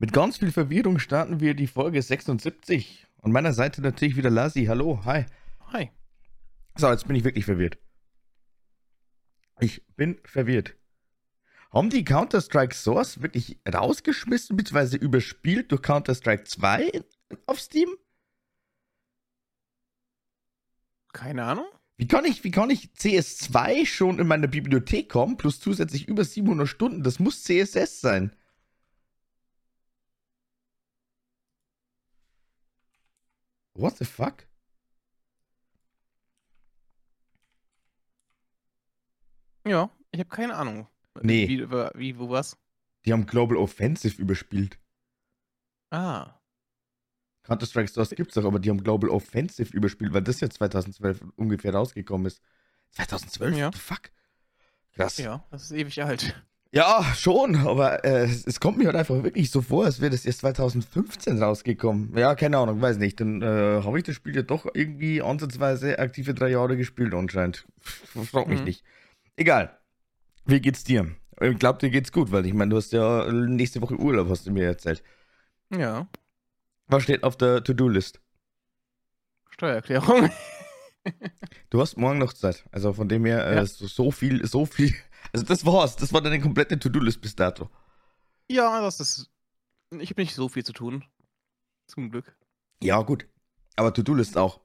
Mit ganz viel Verwirrung starten wir die Folge 76. An meiner Seite natürlich wieder Lassi. Hallo, hi. Hi. So, jetzt bin ich wirklich verwirrt. Ich bin verwirrt. Haben die Counter-Strike Source wirklich rausgeschmissen bzw. überspielt durch Counter-Strike 2 auf Steam? Keine Ahnung. Wie kann, ich, wie kann ich CS2 schon in meiner Bibliothek kommen, plus zusätzlich über 700 Stunden? Das muss CSS sein. What the fuck? Ja, ich habe keine Ahnung. Nee. Wie, wie, wo was? Die haben Global Offensive überspielt. Ah. Counter-Strike Source gibt's doch, aber die haben Global Offensive überspielt, weil das ja 2012 ungefähr rausgekommen ist. 2012? Ja. What the fuck? Krass. Ja, das ist ewig alt. Schon, aber äh, es, es kommt mir halt einfach wirklich so vor, als wäre das erst 2015 rausgekommen. Ja, keine Ahnung, weiß nicht. Dann äh, habe ich das Spiel ja doch irgendwie ansatzweise aktive drei Jahre gespielt anscheinend. Frag mich Mhm. nicht. Egal. Wie geht's dir? Ich glaube, dir geht's gut, weil ich meine, du hast ja nächste Woche Urlaub, hast du mir erzählt. Ja. Was steht auf der To-Do-List? Steuererklärung. Du hast morgen noch Zeit. Also von dem her, äh, Ja. so, so viel, so viel. Also das war's. Das war deine komplette To-Do-List bis dato. ja, das ist. Ich habe nicht so viel zu tun. Zum Glück. Ja, gut. Aber To-Do-List auch.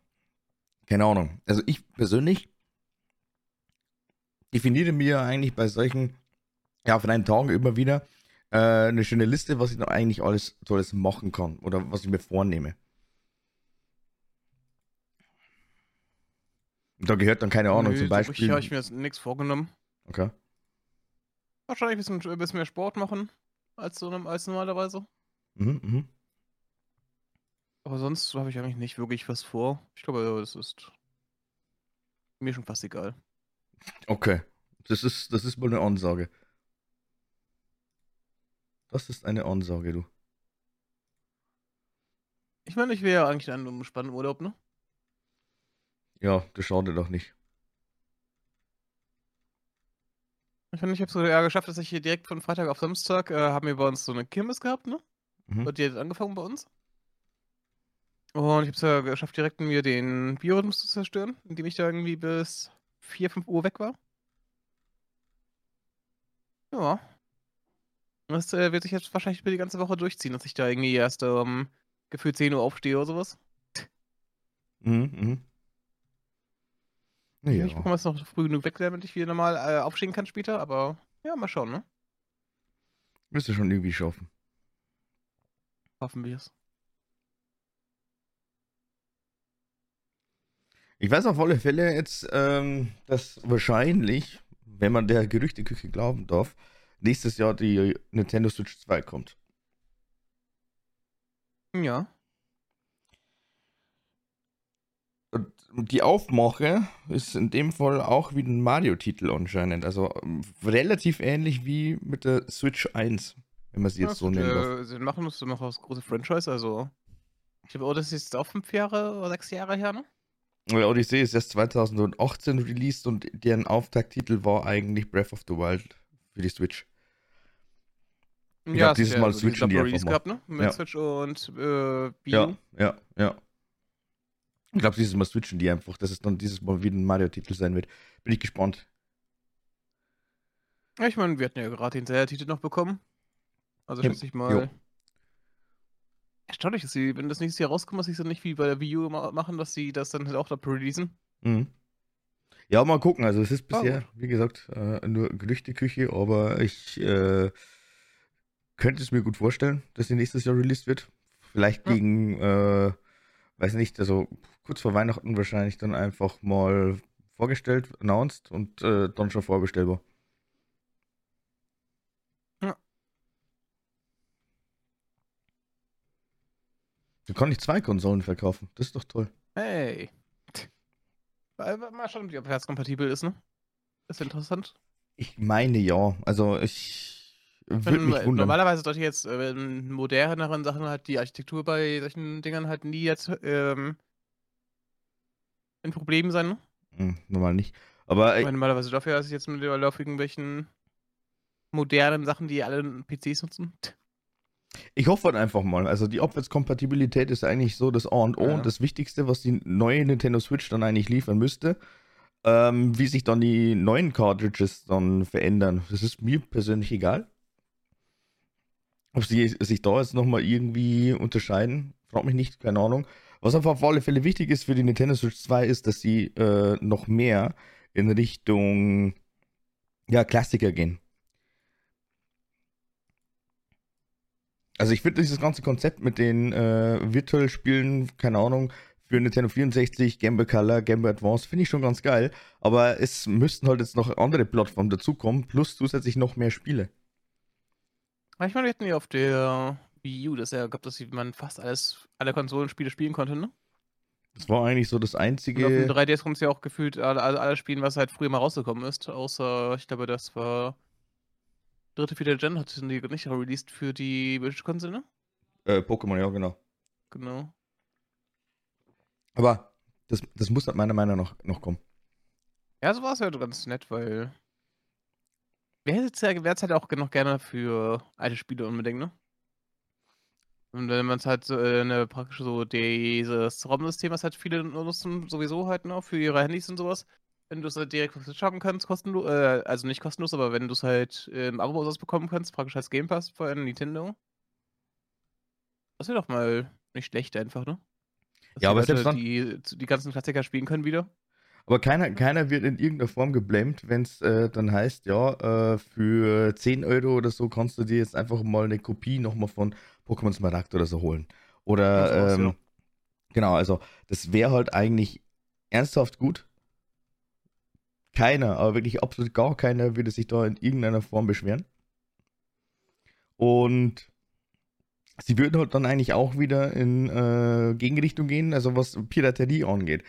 Keine Ahnung. Also ich persönlich definiere mir eigentlich bei solchen, ja, von einem Tagen immer wieder äh, eine schöne Liste, was ich noch eigentlich alles Tolles machen kann oder was ich mir vornehme. Und da gehört dann keine Ahnung, Nö, zum so richtig Beispiel. habe ich mir jetzt nichts vorgenommen. okay. Wahrscheinlich ein bisschen, ein bisschen mehr Sport machen als, so, als normalerweise. Mhm, mhm. Aber sonst habe ich eigentlich nicht wirklich was vor. Ich glaube, das ist mir schon fast egal. Okay. Das ist, das ist wohl eine Ansage. Das ist eine Ansage, du. Ich meine, ich wäre ja eigentlich in einem spannenden Urlaub, ne? Ja, das schadet doch nicht. Ich finde, ich habe es sogar geschafft, dass ich hier direkt von Freitag auf Samstag äh, haben wir bei uns so eine Kirmes gehabt, ne? Mhm. Und die hat angefangen bei uns. Und ich habe es ja geschafft, direkt mir den Biorhythmus zu zerstören, indem ich da irgendwie bis 4, 5 Uhr weg war. Ja. Das äh, wird sich jetzt wahrscheinlich über die ganze Woche durchziehen, dass ich da irgendwie erst um gefühlt 10 Uhr aufstehe oder sowas. Mhm, mhm. Ich Ja. bekomme es noch früh genug weg, damit ich wieder normal äh, aufstehen kann später, aber ja, mal schauen, ne? Du schon irgendwie schaffen. Hoffen wir es. Ich weiß auf alle Fälle jetzt, ähm, dass wahrscheinlich, wenn man der Gerüchteküche glauben darf, nächstes Jahr die Nintendo Switch 2 kommt. Ja. Und die Aufmache ist in dem Fall auch wie ein Mario-Titel anscheinend. Also ähm, relativ ähnlich wie mit der Switch 1, wenn man sie jetzt Ja, so äh, Sie machen das noch aus große Franchise, also. Ich glaube, oh, das ist jetzt auch fünf Jahre oder sechs Jahre her, ne? Der Odyssey ist erst 2018 released und deren Auftakttitel war eigentlich Breath of the Wild für die Switch. Ich es dieses Mal so switchen die einfach gehabt, ne? Mit Ja. Switch und äh, Wii Ja, ja, ja. Ich glaube, dieses Mal switchen die einfach, dass es dann dieses Mal wieder ein Mario-Titel sein wird. Bin ich gespannt. Ja, ich meine, wir hatten ja gerade den Zelda-Titel noch bekommen. Also Ja, schätze ich mal. Erstaunlich, dass sie, wenn das nächstes Jahr rauskommt, dass sie es dann nicht wie bei der Wii U ma- machen, dass sie das dann halt auch da releasen. Mhm. Ja, mal gucken. Also es ist bisher, wie gesagt, äh, nur Gerüchteküche, aber ich äh, könnte es mir gut vorstellen, dass sie nächstes Jahr released wird. Vielleicht Ja. gegen, äh, weiß nicht, also kurz vor Weihnachten wahrscheinlich dann einfach mal vorgestellt, announced und äh, dann schon vorbestellbar. Ja. Du kann ich zwei Konsolen verkaufen. Das ist doch toll. Hey. Mal schauen, ob die abwärtskompatibel ist, ne? Ist interessant. Ich meine ja. Also ich Wenn, mich wundern. normalerweise sollte jetzt äh, in moderneren Sachen halt die Architektur bei solchen Dingern halt nie jetzt ähm, ein Problem sein, ne? Hm, normal nicht. Aber Ich äh, meine, normalerweise dafür ist es jetzt mit auf irgendwelchen modernen Sachen, die alle PCs nutzen. Ich hoffe halt einfach mal. Also die Abwärtskompatibilität ist eigentlich so das A und O Ja. und das Wichtigste, was die neue Nintendo Switch dann eigentlich liefern müsste. Ähm, wie sich dann die neuen Cartridges dann verändern, das ist mir persönlich egal. Ob sie sich da jetzt nochmal irgendwie unterscheiden, frag mich nicht, keine Ahnung. Was einfach auf alle Fälle wichtig ist für die Nintendo Switch 2 ist, dass sie äh, noch mehr in Richtung ja, Klassiker gehen. Also ich finde dieses ganze Konzept mit den äh, Virtual Spielen, keine Ahnung, für Nintendo 64, Game Boy Color, Game Boy Advance, finde ich schon ganz geil. Aber es müssten halt jetzt noch andere Plattformen dazukommen, plus zusätzlich noch mehr Spiele. Ich meine, wir hatten ja auf der Wii U das ja gehabt, dass man fast alles, alle Konsolenspiele spielen konnte, ne? Das war eigentlich so das Und auf dem einzige. 3DS kommt es ja auch gefühlt alle, alle, alle spielen, was halt früher mal rausgekommen ist. Außer, ich glaube, das war dritte, vierte Gen, hat die nicht released für die Konsole, ne? Äh, Pokémon, ja, genau. Genau. Aber das, das muss halt meiner Meinung nach noch kommen. Ja, so war es ja ganz nett, weil. Wäre jetzt ja, wäre halt auch noch gerne für alte Spiele unbedingt, ne? Und wenn man es halt so, äh, ne, praktisch so dieses ROM-System, was halt viele nutzen, sowieso halt, ne, für ihre Handys und sowas. Wenn du es halt direkt schaffen kannst, kostenlos, äh, also nicht kostenlos, aber wenn du es halt im Abo bekommen kannst, praktisch als Game Pass von Nintendo. Das wäre doch mal nicht schlecht einfach, ne? Dass Ja, aber selbst dann- die, die ganzen Klassiker spielen können wieder. Aber keiner, keiner wird in irgendeiner Form geblamed, wenn es äh, dann heißt, ja, äh, für 10 Euro oder so kannst du dir jetzt einfach mal eine Kopie nochmal von Pokémon Smaragd oder so holen. Oder, ähm, ja. genau, also das wäre halt eigentlich ernsthaft gut. Keiner, aber wirklich absolut gar keiner würde sich da in irgendeiner Form beschweren. Und sie würden halt dann eigentlich auch wieder in äh, Gegenrichtung gehen, also was Piraterie angeht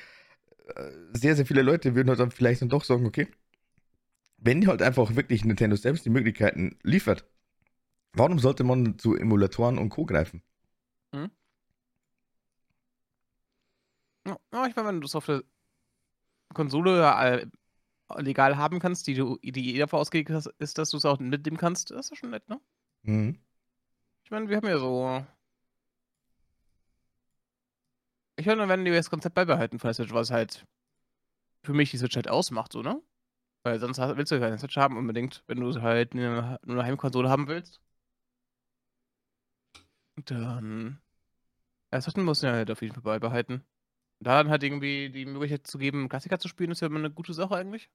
sehr, sehr viele Leute würden halt dann vielleicht dann doch sagen, okay, wenn halt einfach wirklich Nintendo selbst die Möglichkeiten liefert, warum sollte man zu Emulatoren und Co. greifen? Ja, ja, ich meine, wenn du es auf der Konsole äh, legal haben kannst, die du, die eh davon ausgeht, ist, dass du es auch mitnehmen kannst, ist das schon nett, ne? Mhm. Ich meine, wir haben ja so. Ich meine, wenn die das Konzept beibehalten von der Switch, was halt für mich die Switch halt ausmacht, so, ne? Weil sonst willst du ja keine Switch haben unbedingt, wenn du halt eine, nur eine Heimkonsole haben willst. Dann. Ja, das muss ja halt auf jeden Fall beibehalten. Da dann halt irgendwie die Möglichkeit zu geben, Klassiker zu spielen, ist ja immer eine gute Sache eigentlich.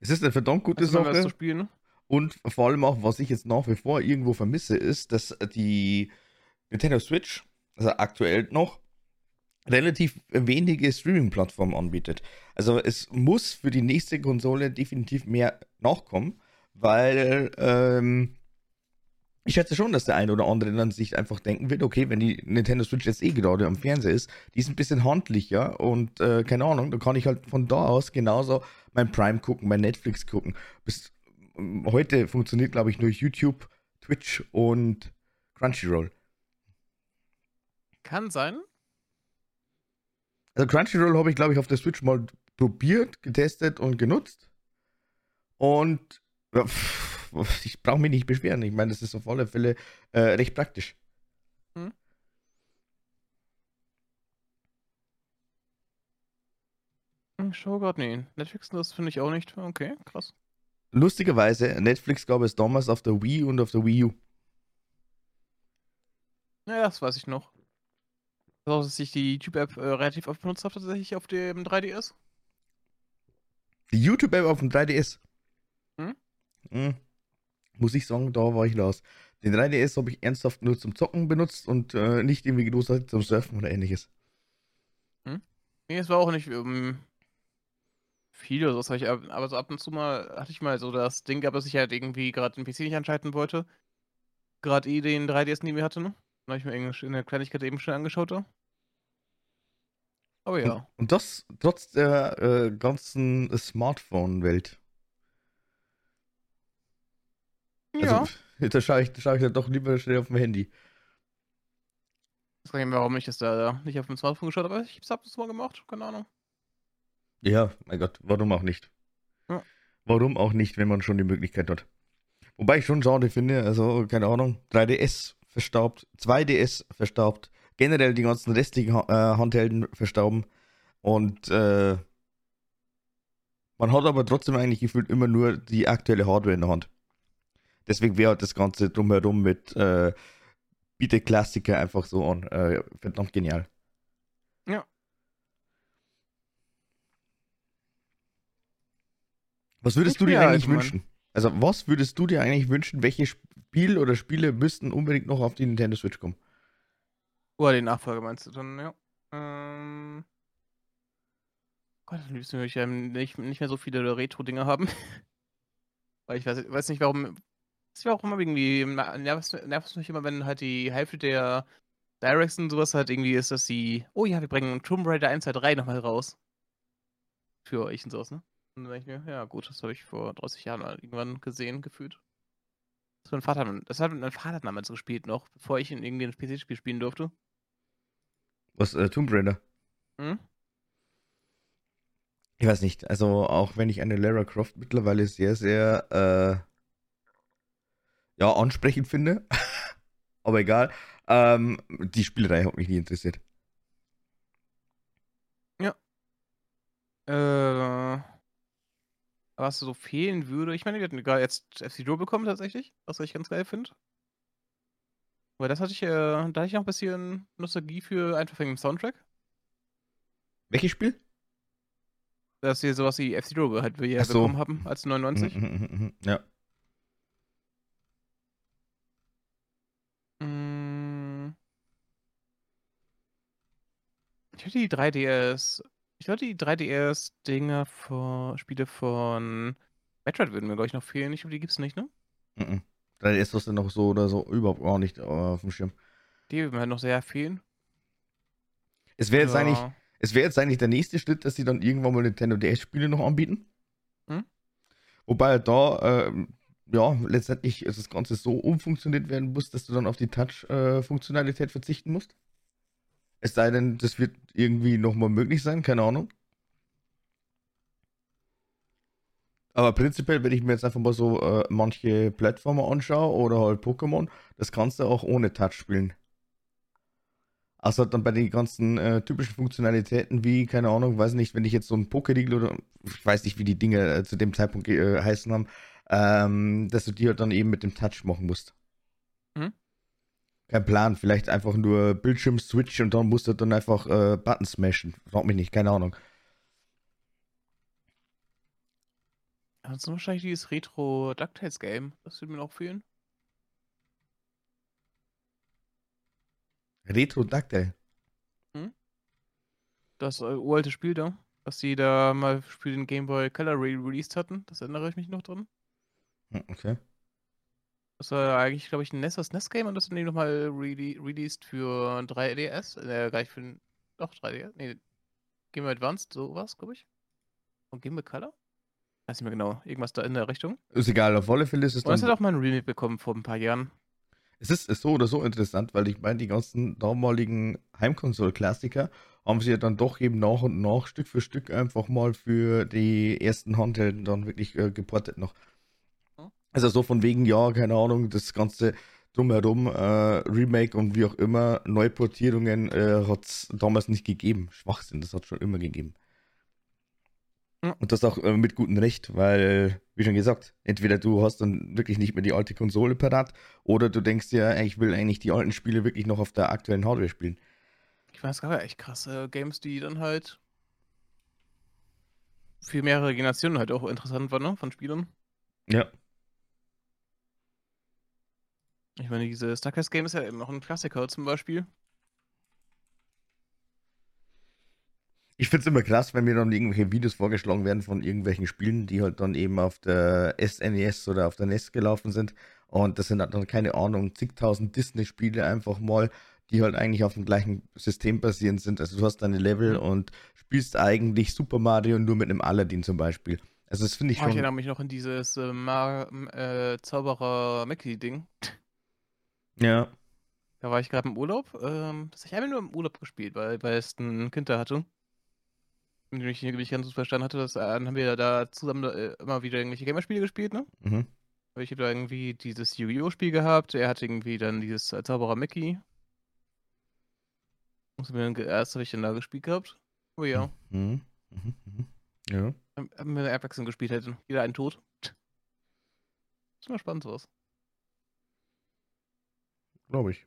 Es ist eine verdammt gute Also, das zu Sache. spielen, ne? Und vor allem auch, was ich jetzt nach wie vor irgendwo vermisse, ist, dass die Nintendo Switch, also aktuell noch, relativ wenige Streaming-Plattformen anbietet. Also es muss für die nächste Konsole definitiv mehr nachkommen, weil ähm, ich schätze schon, dass der eine oder andere dann sich einfach denken wird, okay, wenn die Nintendo Switch jetzt eh gerade am Fernseher ist, die ist ein bisschen handlicher und äh, keine Ahnung, da kann ich halt von da aus genauso mein Prime gucken, mein Netflix gucken. Bis ähm, heute funktioniert, glaube ich, nur YouTube, Twitch und Crunchyroll. Kann sein. Also Crunchyroll habe ich, glaube ich, auf der Switch mal probiert, getestet und genutzt. Und ja, pff, ich brauche mich nicht beschweren. Ich meine, das ist auf alle Fälle äh, recht praktisch. Ich schau grad, nee. Netflix, das finde ich auch nicht. Okay, krass. Lustigerweise, Netflix gab es damals auf der Wii und auf der Wii U. Ja, das weiß ich noch. Also, dass ich die YouTube-App äh, relativ oft benutzt habe, tatsächlich auf dem 3DS. Die YouTube-App auf dem 3DS. Hm? Hm. Muss ich sagen, da war ich los. Den 3DS habe ich ernsthaft nur zum Zocken benutzt und äh, nicht irgendwie großartig zum Surfen oder ähnliches. Nee, es war auch nicht ähm, viel oder so, aber so ab und zu mal hatte ich mal so das Ding gehabt, dass ich halt irgendwie gerade den PC nicht anschalten wollte. Gerade eh den 3DS neben mir hatte, ne? Dann habe ich mir in der Kleinigkeit eben schon angeschaut da. Aber ja. Und, und das trotz der äh, ganzen Smartphone-Welt. ja. Also, da schaue ich, da schau ich dann doch lieber schnell auf dem Handy. Ich weiß nicht warum ich das da nicht auf dem Smartphone geschaut habe, aber ich hab's ab und zu mal gemacht, keine Ahnung. Ja, mein Gott, warum auch nicht? Ja. Warum auch nicht, wenn man schon die Möglichkeit hat? Wobei ich schon schade finde, also keine Ahnung, 3DS verstaubt, 2DS verstaubt, generell die ganzen restlichen äh, Handhelden verstauben und äh, man hat aber trotzdem eigentlich gefühlt immer nur die aktuelle Hardware in der Hand. Deswegen wäre halt das Ganze drumherum mit äh, bietet Klassiker einfach so an. Äh, verdammt genial. Ja. Was würdest Ich du dir eigentlich Mann. wünschen? Also, was würdest du dir eigentlich wünschen? Welche Spiel oder Spiele müssten unbedingt noch auf die Nintendo Switch kommen? Oder den Nachfolger meinst du dann, ja. Ähm. Gott, am liebsten würde ich ja nicht, nicht mehr so viele Retro-Dinge haben. Weil ich weiß, weiß nicht, warum. Das wäre auch immer irgendwie. Nervt nervt mich immer, wenn halt die Hälfte der Directs und sowas halt irgendwie ist, dass sie. Oh ja, wir bringen Tomb Raider 1, 2, 3 nochmal raus. Für euch und sowas, ne? Und dann denke ich mir, ja gut, das habe ich vor 30 Jahren irgendwann gesehen, gefühlt. Das, mein Vater, das hat mein Vater damals gespielt noch, bevor ich in irgendwie ein PC-Spiel spielen durfte. Was, äh, Tomb Raider? Hm? Ich weiß nicht. Also, auch wenn ich eine Lara Croft mittlerweile sehr, sehr, äh, ja, ansprechend finde. Aber egal. Ähm, die Spielerei hat mich nie interessiert. Äh, was so fehlen würde, ich meine, wir hatten gerade jetzt F-Zero bekommen tatsächlich, was ich ganz geil finde. Weil das hatte ich, äh, da hatte ich noch ein bisschen Nostalgie für einfach wegen dem Soundtrack. Welches Spiel? Dass wir sowas wie F-Zero halt wir so. bekommen haben als 99. Mhm, mhm, mhm, Ja. Mm. Ich hatte die 3DS. Ich glaube, die 3DS-Dinger von Spiele von Metroid würden mir, glaube ich, noch fehlen. Ich glaube, die gibt's nicht, ne? Mhm. Da ist das dann noch so oder so überhaupt gar nicht äh, auf dem Schirm. Die mir halt noch sehr fehlen. Es wäre jetzt eigentlich, es wäre jetzt eigentlich der nächste Schritt, dass sie dann irgendwann mal Nintendo DS-Spiele noch anbieten. Hm? Wobei da, ähm, ja, letztendlich das Ganze so umfunktioniert werden muss, dass du dann auf die Touch-Funktionalität verzichten musst. Es sei denn, das wird irgendwie nochmal möglich sein, keine Ahnung. Aber prinzipiell, wenn ich mir jetzt einfach mal so äh, manche Plattformer anschaue oder halt Pokémon, das kannst du auch ohne Touch spielen. Außer dann bei den ganzen äh, typischen Funktionalitäten wie, keine Ahnung, weiß nicht, wenn ich jetzt so ein Pokériegel oder ich weiß nicht, wie die Dinge äh, zu dem Zeitpunkt äh, heißen haben, ähm, dass du die halt dann eben mit dem Touch machen musst. Mhm. Kein Plan, vielleicht einfach nur Bildschirm switch und dann musst du dann einfach äh, Button smashen. Frag mich nicht, keine Ahnung. Ansonsten wahrscheinlich dieses Retro DuckTales Game. Das würde mir noch fehlen. Retro Dactyl. Das äh, uralte Spiel da, was die da mal für den Game Boy Color re released hatten. Das erinnere ich mich noch dran. Hm, Okay. Das war eigentlich, glaube ich, ein NES, das NES-Game und das haben die nochmal re released für 3DS. Äh, gar nicht für den. Doch, 3DS. Nee, Game Boy Advanced, sowas, glaube ich. Und Game Boy Color? Weiß nicht mehr genau. Irgendwas da in der Richtung. Ist egal, auf alle Fälle ist es Und dann. hat auch mal ein Remake bekommen vor ein paar Jahren. Es ist, ist so oder so interessant, weil ich meine, die ganzen damaligen Heimkonsole-Klassiker haben sie ja dann doch eben nach und nach Stück für Stück einfach mal für die ersten Handhelden dann wirklich äh, geportet noch. Hm. Also so von wegen, ja, keine Ahnung, das ganze drumherum, äh, Remake und wie auch immer, Neuportierungen äh, hat es damals nicht gegeben. Schwachsinn, das hat schon immer gegeben. Und das auch äh, mit gutem Recht, weil, wie schon gesagt, entweder du hast dann wirklich nicht mehr die alte Konsole parat oder du denkst dir, ich will eigentlich die alten Spiele wirklich noch auf der aktuellen Hardware spielen. Ich meine, es gab ja echt krasse Games, die dann halt für mehrere Generationen halt auch interessant waren, ne? Von Spielern. Ja. Ich meine, dieses Darkest Game ist ja eben noch ein Klassiker zum Beispiel. Ich finde es immer krass, wenn mir dann irgendwelche Videos vorgeschlagen werden von irgendwelchen Spielen, die halt dann eben auf der SNES oder auf der NES gelaufen sind. Und das sind halt dann, keine Ahnung, zigtausend Disney-Spiele einfach mal, die halt eigentlich auf dem gleichen System basierend sind. Also du hast deine Level Mhm. und spielst eigentlich Super Mario nur mit einem Aladdin zum Beispiel. Also das finde ich Oh, ich schon. erinnere mich noch an dieses äh, äh, Zauberer-Mickey-Ding. Ja. Da war ich gerade im Urlaub. Ähm, das habe ich einmal nur im Urlaub gespielt, weil, weil es ein Kind da hatte. Und ich nicht ganz so verstanden hatte, dass, äh, dann haben wir da zusammen äh, immer wieder irgendwelche Gamerspiele gespielt, ne? Mhm. Ich habe da irgendwie dieses Yu-Gi-Oh! Spiel gehabt. Er hat irgendwie dann dieses äh, Zauberer Mickey. Muss mir erst habe ich dann da gespielt gehabt. Oh ja. Mhm. Mhm. Mhm. Ja. Haben haben wir abwechselnd gespielt hätten. Jeder einen Tod. Ist immer spannend sowas. Glaube ich.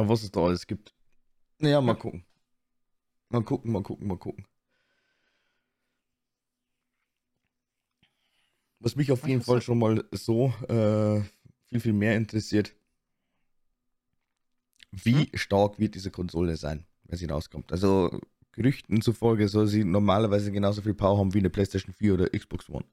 Aber was es da alles gibt. Naja, mal Ja. gucken. Mal gucken, mal gucken, mal gucken. Was mich auf Was jeden Fall das? schon mal so äh, viel, viel mehr interessiert. Wie Hm? stark wird diese Konsole sein, wenn sie rauskommt? Also Gerüchten zufolge soll sie normalerweise genauso viel Power haben wie eine PlayStation 4 oder Xbox One.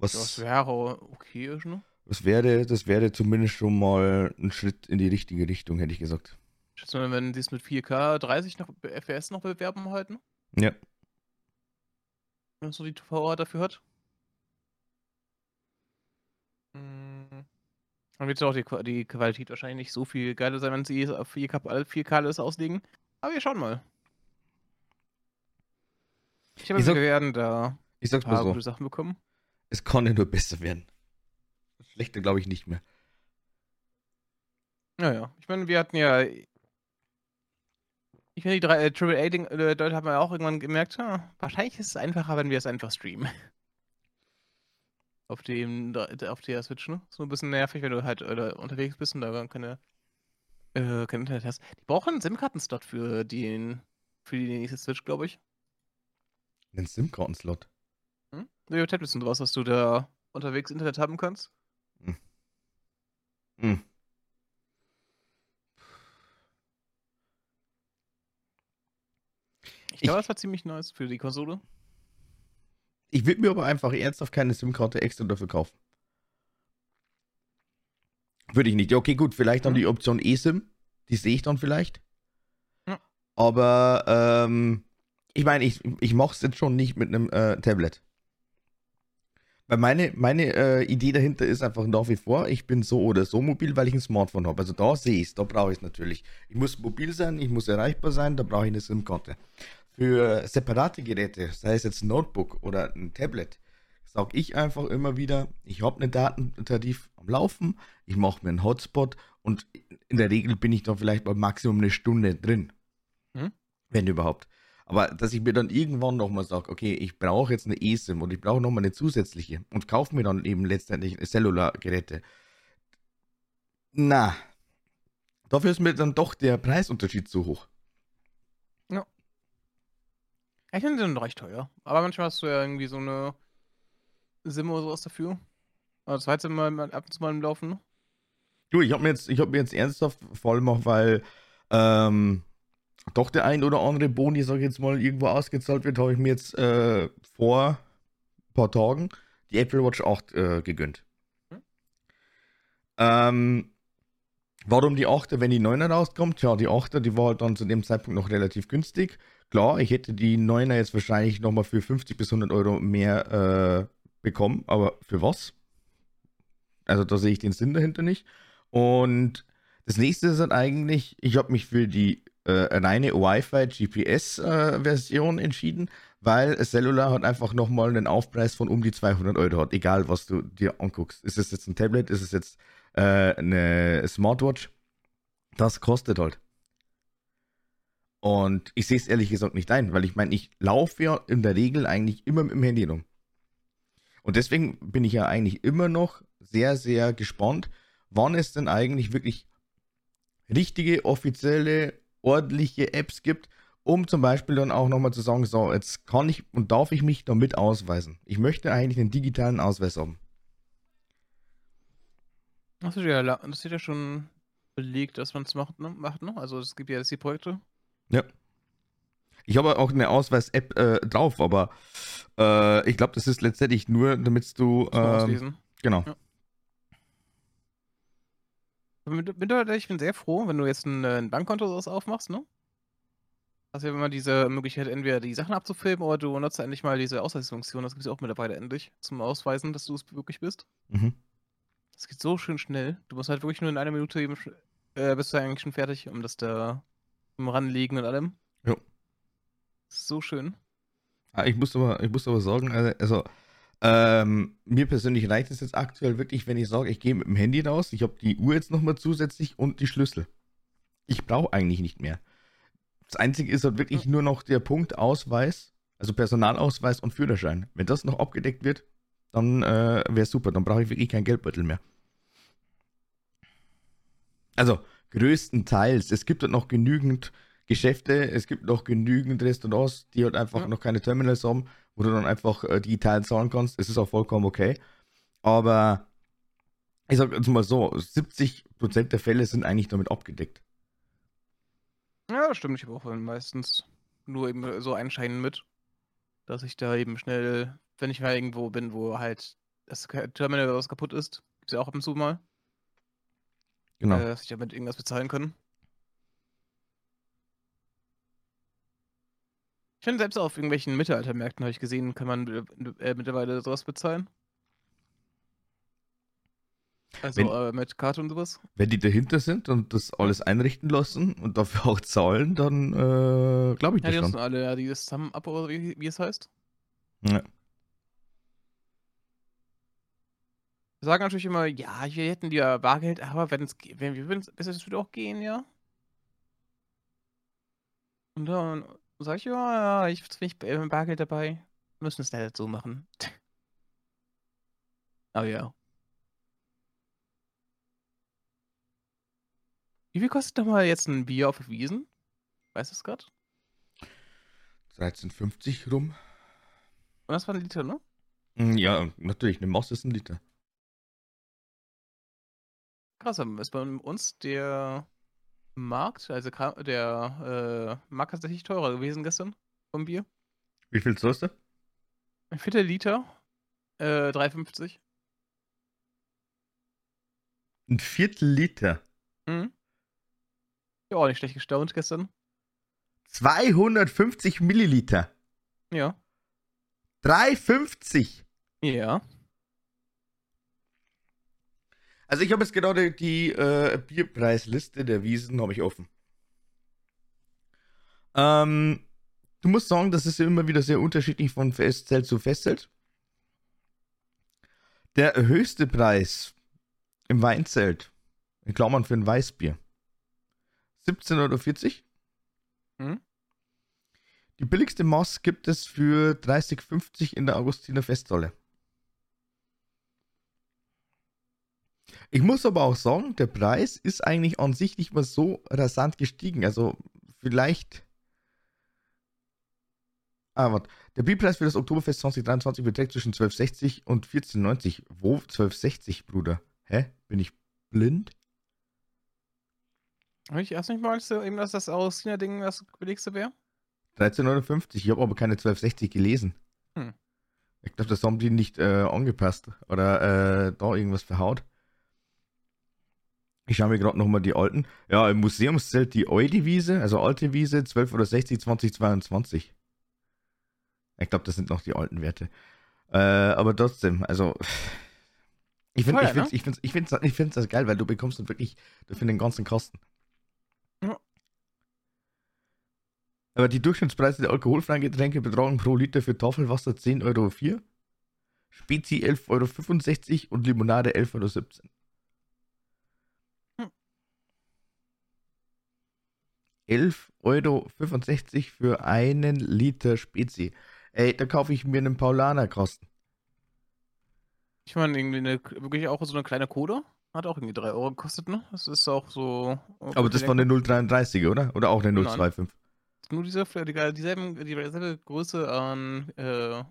Das Was, wäre okay, ist, ne? Was wäre, das wäre zumindest schon mal ein Schritt in die richtige Richtung, hätte ich gesagt. Schätze mal, wenn die es mit 4K 30 noch, FPS noch bewerben halten, Ja. wenn so die VR dafür hat. Mm. Dann wird auch die, die Qualität wahrscheinlich nicht so viel geiler sein, wenn sie auf 4K, alle 4K alles auslegen. Aber wir schauen mal. Ich habe wir werden da Ich sag's ein mal paar so. gute Sachen bekommen. Es kann ja nur besser werden. Schlechter glaube ich nicht mehr. Naja, ich meine, wir hatten ja. Ich finde, die drei äh, AAA-Leute haben wir auch irgendwann gemerkt, ha, wahrscheinlich ist es einfacher, wenn wir es einfach streamen. Auf dem, auf der Switch, ne? So ein bisschen nervig, wenn du halt äh, unterwegs bist und da keine, äh, kein Internet hast. Die brauchen einen SIM-Karten-Slot für den, für die nächste Switch, glaube ich. Einen SIM-Karten-Slot. Hm? Ja, Tablets und sowas, dass du da unterwegs Internet haben kannst. Hm. Ich glaube, das war ziemlich nice für die Konsole. Ich würde mir aber einfach ernsthaft keine SIM-Karte extra dafür kaufen. Würde ich nicht. Ja, okay, gut, vielleicht dann Hm. die Option eSIM. Die sehe ich dann vielleicht. Ja. Aber ähm, ich meine, ich, ich mache es jetzt schon nicht mit einem äh, Tablet. Weil meine, meine äh, Idee dahinter ist einfach nach wie vor, ich bin so oder so mobil, weil ich ein Smartphone habe. Also da sehe ich es, da brauche ich es natürlich. Ich muss mobil sein, ich muss erreichbar sein, da brauche ich eine SIM-Karte. Für separate Geräte, sei es jetzt ein Notebook oder ein Tablet, sage ich einfach immer wieder, ich habe einen Datentarif am Laufen, ich mache mir einen Hotspot und in der Regel bin ich da vielleicht mal Maximum eine Stunde drin. Mhm. Wenn überhaupt. Aber dass ich mir dann irgendwann nochmal sage, okay, ich brauche jetzt eine eSIM und ich brauche nochmal eine zusätzliche und kaufe mir dann eben letztendlich Cellular-Geräte. Na, dafür ist mir dann doch der Preisunterschied zu hoch. Ich finde den recht teuer. Aber manchmal hast du ja irgendwie so eine SIM oder sowas dafür. Also mal mal ab und zu mal im Laufen. ne? Du, ich habe mir jetzt, ich habe mir jetzt ernsthaft voll gemacht, weil ähm, doch der ein oder andere Boni, sag ich jetzt mal, irgendwo ausgezahlt wird, habe ich mir jetzt äh, vor ein paar Tagen die Apple Watch 8 äh, gegönnt. Hm. Ähm, warum die 8er, wenn die 9er rauskommt? Ja, die 8er, die war halt dann zu dem Zeitpunkt noch relativ günstig. Klar, ich hätte die 9er jetzt wahrscheinlich nochmal für 50 bis 100 Euro mehr äh, bekommen, aber für was? Also da sehe ich den Sinn dahinter nicht. Und das nächste ist dann eigentlich, ich habe mich für die reine Wi-Fi GPS-Version entschieden, weil Cellular hat einfach nochmal einen Aufpreis von um die 200 Euro hat, egal was du dir anguckst. Ist es jetzt ein Tablet, ist es jetzt äh, eine Smartwatch? Das kostet halt. Und ich sehe es ehrlich gesagt nicht ein, weil ich meine, ich laufe ja in der Regel eigentlich immer mit dem Handy rum. Und deswegen bin ich ja eigentlich immer noch sehr, sehr gespannt, wann es denn eigentlich wirklich richtige, offizielle, ordentliche Apps gibt, um zum Beispiel dann auch nochmal zu sagen, so, jetzt kann ich und darf ich mich damit ausweisen. Ich möchte eigentlich einen digitalen Ausweis haben. Das ist ja, das ist ja schon belegt, dass man es macht, ne? macht, ne? Also es gibt ja jetzt die Projekte. Ja. Ich habe auch eine Ausweis-App äh, drauf, aber äh, ich glaube, das ist letztendlich nur, damit du. Ähm, genau. Ja. Ich bin sehr froh, wenn du jetzt ein, äh, ein Bankkonto aufmachst, ne? Hast du ja immer diese Möglichkeit, entweder die Sachen abzufilmen oder du nutzt endlich mal diese Ausweisfunktion. Das gibt es auch mittlerweile endlich zum Ausweisen, dass du es wirklich bist. Mhm. Das geht so schön schnell. Du musst halt wirklich nur in einer Minute eben, äh, bist du eigentlich schon fertig, um das da Im Ranliegen und allem. Ja. So schön. Ah, Ich muss aber, ich muss aber sagen, also, also ähm, mir persönlich reicht es jetzt aktuell wirklich, wenn ich sage, ich gehe mit dem Handy raus, ich habe die Uhr jetzt nochmal zusätzlich und die Schlüssel. Ich brauche eigentlich nicht mehr. Das Einzige ist halt wirklich nur noch der Punkt Ausweis, also Personalausweis und Führerschein. Wenn das noch abgedeckt wird, dann äh, wäre super. Dann brauche ich wirklich keinen Geldbeutel mehr. Also größtenteils. Es gibt halt noch genügend Geschäfte, es gibt noch genügend Restaurants, die halt einfach Ja. noch keine Terminals haben, wo du dann einfach äh, digital zahlen kannst. Es ist auch vollkommen okay. Aber ich sag jetzt mal so, 70% der Fälle sind eigentlich damit abgedeckt. Ja, stimmt. Ich habe auch meistens nur eben so einen Schein mit, dass ich da eben schnell, wenn ich mal irgendwo bin, wo halt das Terminal was kaputt ist, gibt's ja auch ab und zu mal, Genau. äh, dass ich damit irgendwas bezahlen kann. Ich finde, selbst auf irgendwelchen Mittelaltermärkten habe ich gesehen, kann man äh, mittlerweile sowas bezahlen. Also Wenn- äh, mit Karte und sowas. Wenn die dahinter sind und das alles einrichten lassen und dafür auch zahlen, dann äh, glaube ich Ja, das die schon. alle ja dieses Sum Up oder wie, wie es heißt. Ja. Wir sagen natürlich immer, ja, wir hätten ja Bargeld, aber wenn es wenn wir würden es würde auch gehen, ja. Und dann sage ich, ja, ja, ich bin nicht äh, Bargeld dabei. Wir müssen es leider so machen. Aber ja. Wie viel kostet doch mal jetzt ein Bier auf Wiesen? Weißt du es gerade? 13,50 rum. Und das war ein Liter, ne? Mm, Ja, natürlich, eine Maus ist ein Liter. Krass, aber ist bei uns der Markt, also Ka- der äh, Markt tatsächlich teurer gewesen gestern vom Bier. Wie viel du? Ein Viertel Liter, äh, 3,50. Ein Viertel Liter. Mhm. Ja, auch nicht schlecht gestaunt gestern. 250 Milliliter. Ja. 3,50. Ja. Also ich habe jetzt gerade die äh, Bierpreisliste der Wiesen habe ich offen. Ähm, du musst sagen, das ist ja immer wieder sehr unterschiedlich von Festzelt zu Festzelt. Der höchste Preis im Weinzelt, in Klammern für ein Weißbier, 17,40 Euro. Mhm. Die billigste Maß gibt es für 30,50 in der Augustiner Festhalle. Ich muss aber auch sagen, der Preis ist eigentlich an sich nicht mal so rasant gestiegen. Also vielleicht. Ah, warte. Der Bierpreis für das Oktoberfest 2023 beträgt zwischen 12,60 und 14,90. Wo 12,60, Bruder? Hä? Bin ich blind? Habe ich erst nicht mal so eben, dass das aus China-Ding das billigste wäre? 13,59. Ich habe aber keine 12,60 gelesen. Hm. Ich glaube, das haben die nicht äh, angepasst oder äh, da irgendwas verhaut. Ich schaue mir gerade nochmal die alten. Ja, im Museumszelt die alte Wiese, also alte Wiese, 12 oder 60, 2022. Ich glaube, das sind noch die alten Werte. Äh, aber trotzdem, also. Ich finde ich find's, ne? ich find's, ich find's, ich find's das geil, weil du bekommst dann wirklich dafür den ganzen Kosten. Ja. Aber die Durchschnittspreise der alkoholfreien Getränke betragen pro Liter für Tafelwasser 10,04 Euro, Spezi 11,65 Euro und Limonade 11,17 Euro. 11,65 Euro für einen Liter Spezi. Ey, da kaufe ich mir einen Paulaner-Kasten. Ich meine, irgendwie eine, wirklich auch so eine kleine Cola. Hat auch irgendwie 3 Euro gekostet, ne? Das ist auch so. Aber das war eine 0,33, oder? Oder auch eine Nein. 0,25? Nur diese, die, dieselben, dieselbe Größe an äh,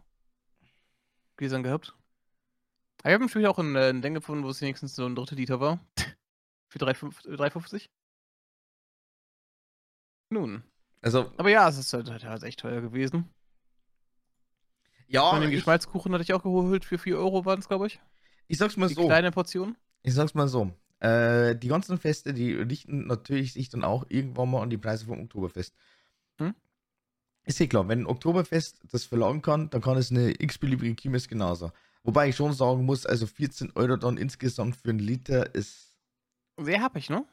Gläsern gehabt. Aber ich habe natürlich auch ein, äh, ein Ding gefunden, wo es wenigstens so ein Drittel Liter war. Für 3,50. 3,50. Nun. Also, Aber ja, es ist halt, halt echt teuer gewesen. ja, Und den ich, Geschmalzkuchen hatte ich auch geholt für 4 Euro, waren es, glaube ich. ich sag's mal Die so. kleine Portion. Ich sag's mal so. Äh, die ganzen Feste, die richten natürlich sich dann auch irgendwann mal an die Preise vom Oktoberfest. Hm? Ist ja klar, wenn ein Oktoberfest das verlangen kann, dann kann es eine x-beliebige Kirmes genauso. Wobei ich schon sagen muss, also 14 Euro dann insgesamt für einen Liter ist. Sehr happig, ne?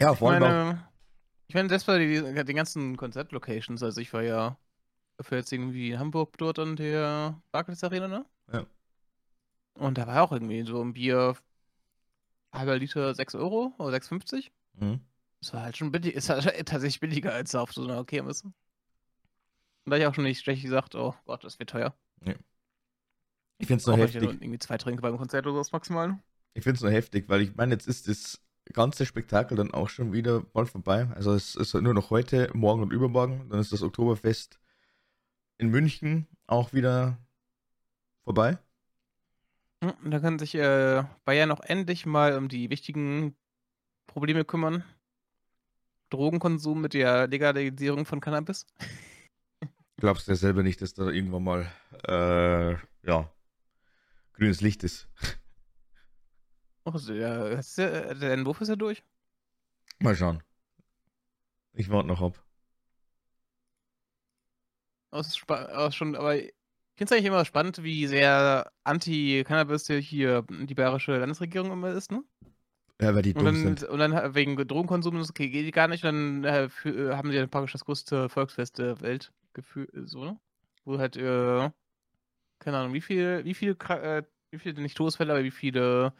Ja, Ich vor allem Ich meine, selbst bei die den ganzen Konzertlocations, also ich war ja für jetzt irgendwie in Hamburg dort an der Barclays Arena, ne? Ja. Und da war auch irgendwie so 'n Bier halber Liter 6 € oder 6,50 €. Mhm. Das war halt schon billig ist halt tatsächlich billiger als auf so 'ner Kirmes. Und da habe ich auch schon nicht schlecht gesagt: „Oh Gott, das wird teuer.“ Ne. Ich finde es nur wenn ich ja heftig. irgendwie 2 trinke beim Konzert oder so maximal. Ich finde es nur heftig, weil ich meine, jetzt ist das ganze Spektakel dann auch schon wieder bald vorbei. Also, es ist halt nur noch heute, morgen und übermorgen. Dann ist das Oktoberfest in München auch wieder vorbei. Hm, dann kann sich, äh, Bayern auch endlich mal um die wichtigen Probleme kümmern. Drogenkonsum mit der Legalisierung von Cannabis. Glaubst du ja selber nicht, dass da irgendwann mal, äh, ja, grünes Licht ist? So, ja, ist der der Entwurf ist ja durch? Mal schauen. Ich warte noch ab. Spa aber schon aber ich finde es eigentlich immer spannend, wie sehr anti-Cannabis hier die bayerische Landesregierung immer ist, ne? Ja, weil die Und dumm dann sind. und dann ha wegen Drogenkonsum, das okay, geht gar nicht. Dann, äh, fü haben sie ja praktisch das größte Volksfest der Welt gefü so, ne? Wo halt, äh, keine Ahnung, wie viel wie viel äh, wie viele nicht Todesfälle, aber wie viele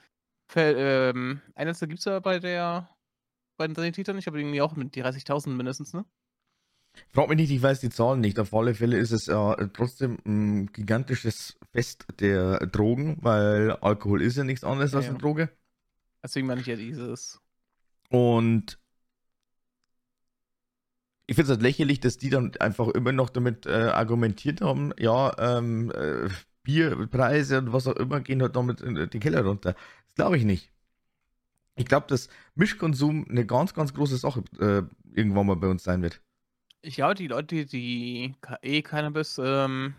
Fäll ähm, Einsätze gibt's da bei der bei den Sanitätern? Ich habe irgendwie auch mit die 30.000 mindestens, ne? Frag mich nicht, ich weiß die Zahlen nicht. Auf alle Fälle ist es ja trotzdem 'n gigantisches Fest der Drogen, weil Alkohol ist ja nichts anderes Ja, als 'ne ja. Droge. Deswegen meine ich ja dieses Und ich finde es halt lächerlich, dass die dann einfach immer noch damit, äh, argumentiert haben, ja, ähm, äh, Bierpreise und was auch immer gehen halt damit in den Keller runter. Das glaube ich nicht. Ich glaube, dass Mischkonsum 'ne ganz, ganz große Sache, äh, irgendwann mal bei uns sein wird. Ich glaube, die Leute, die Ka E-Cannabis, ähm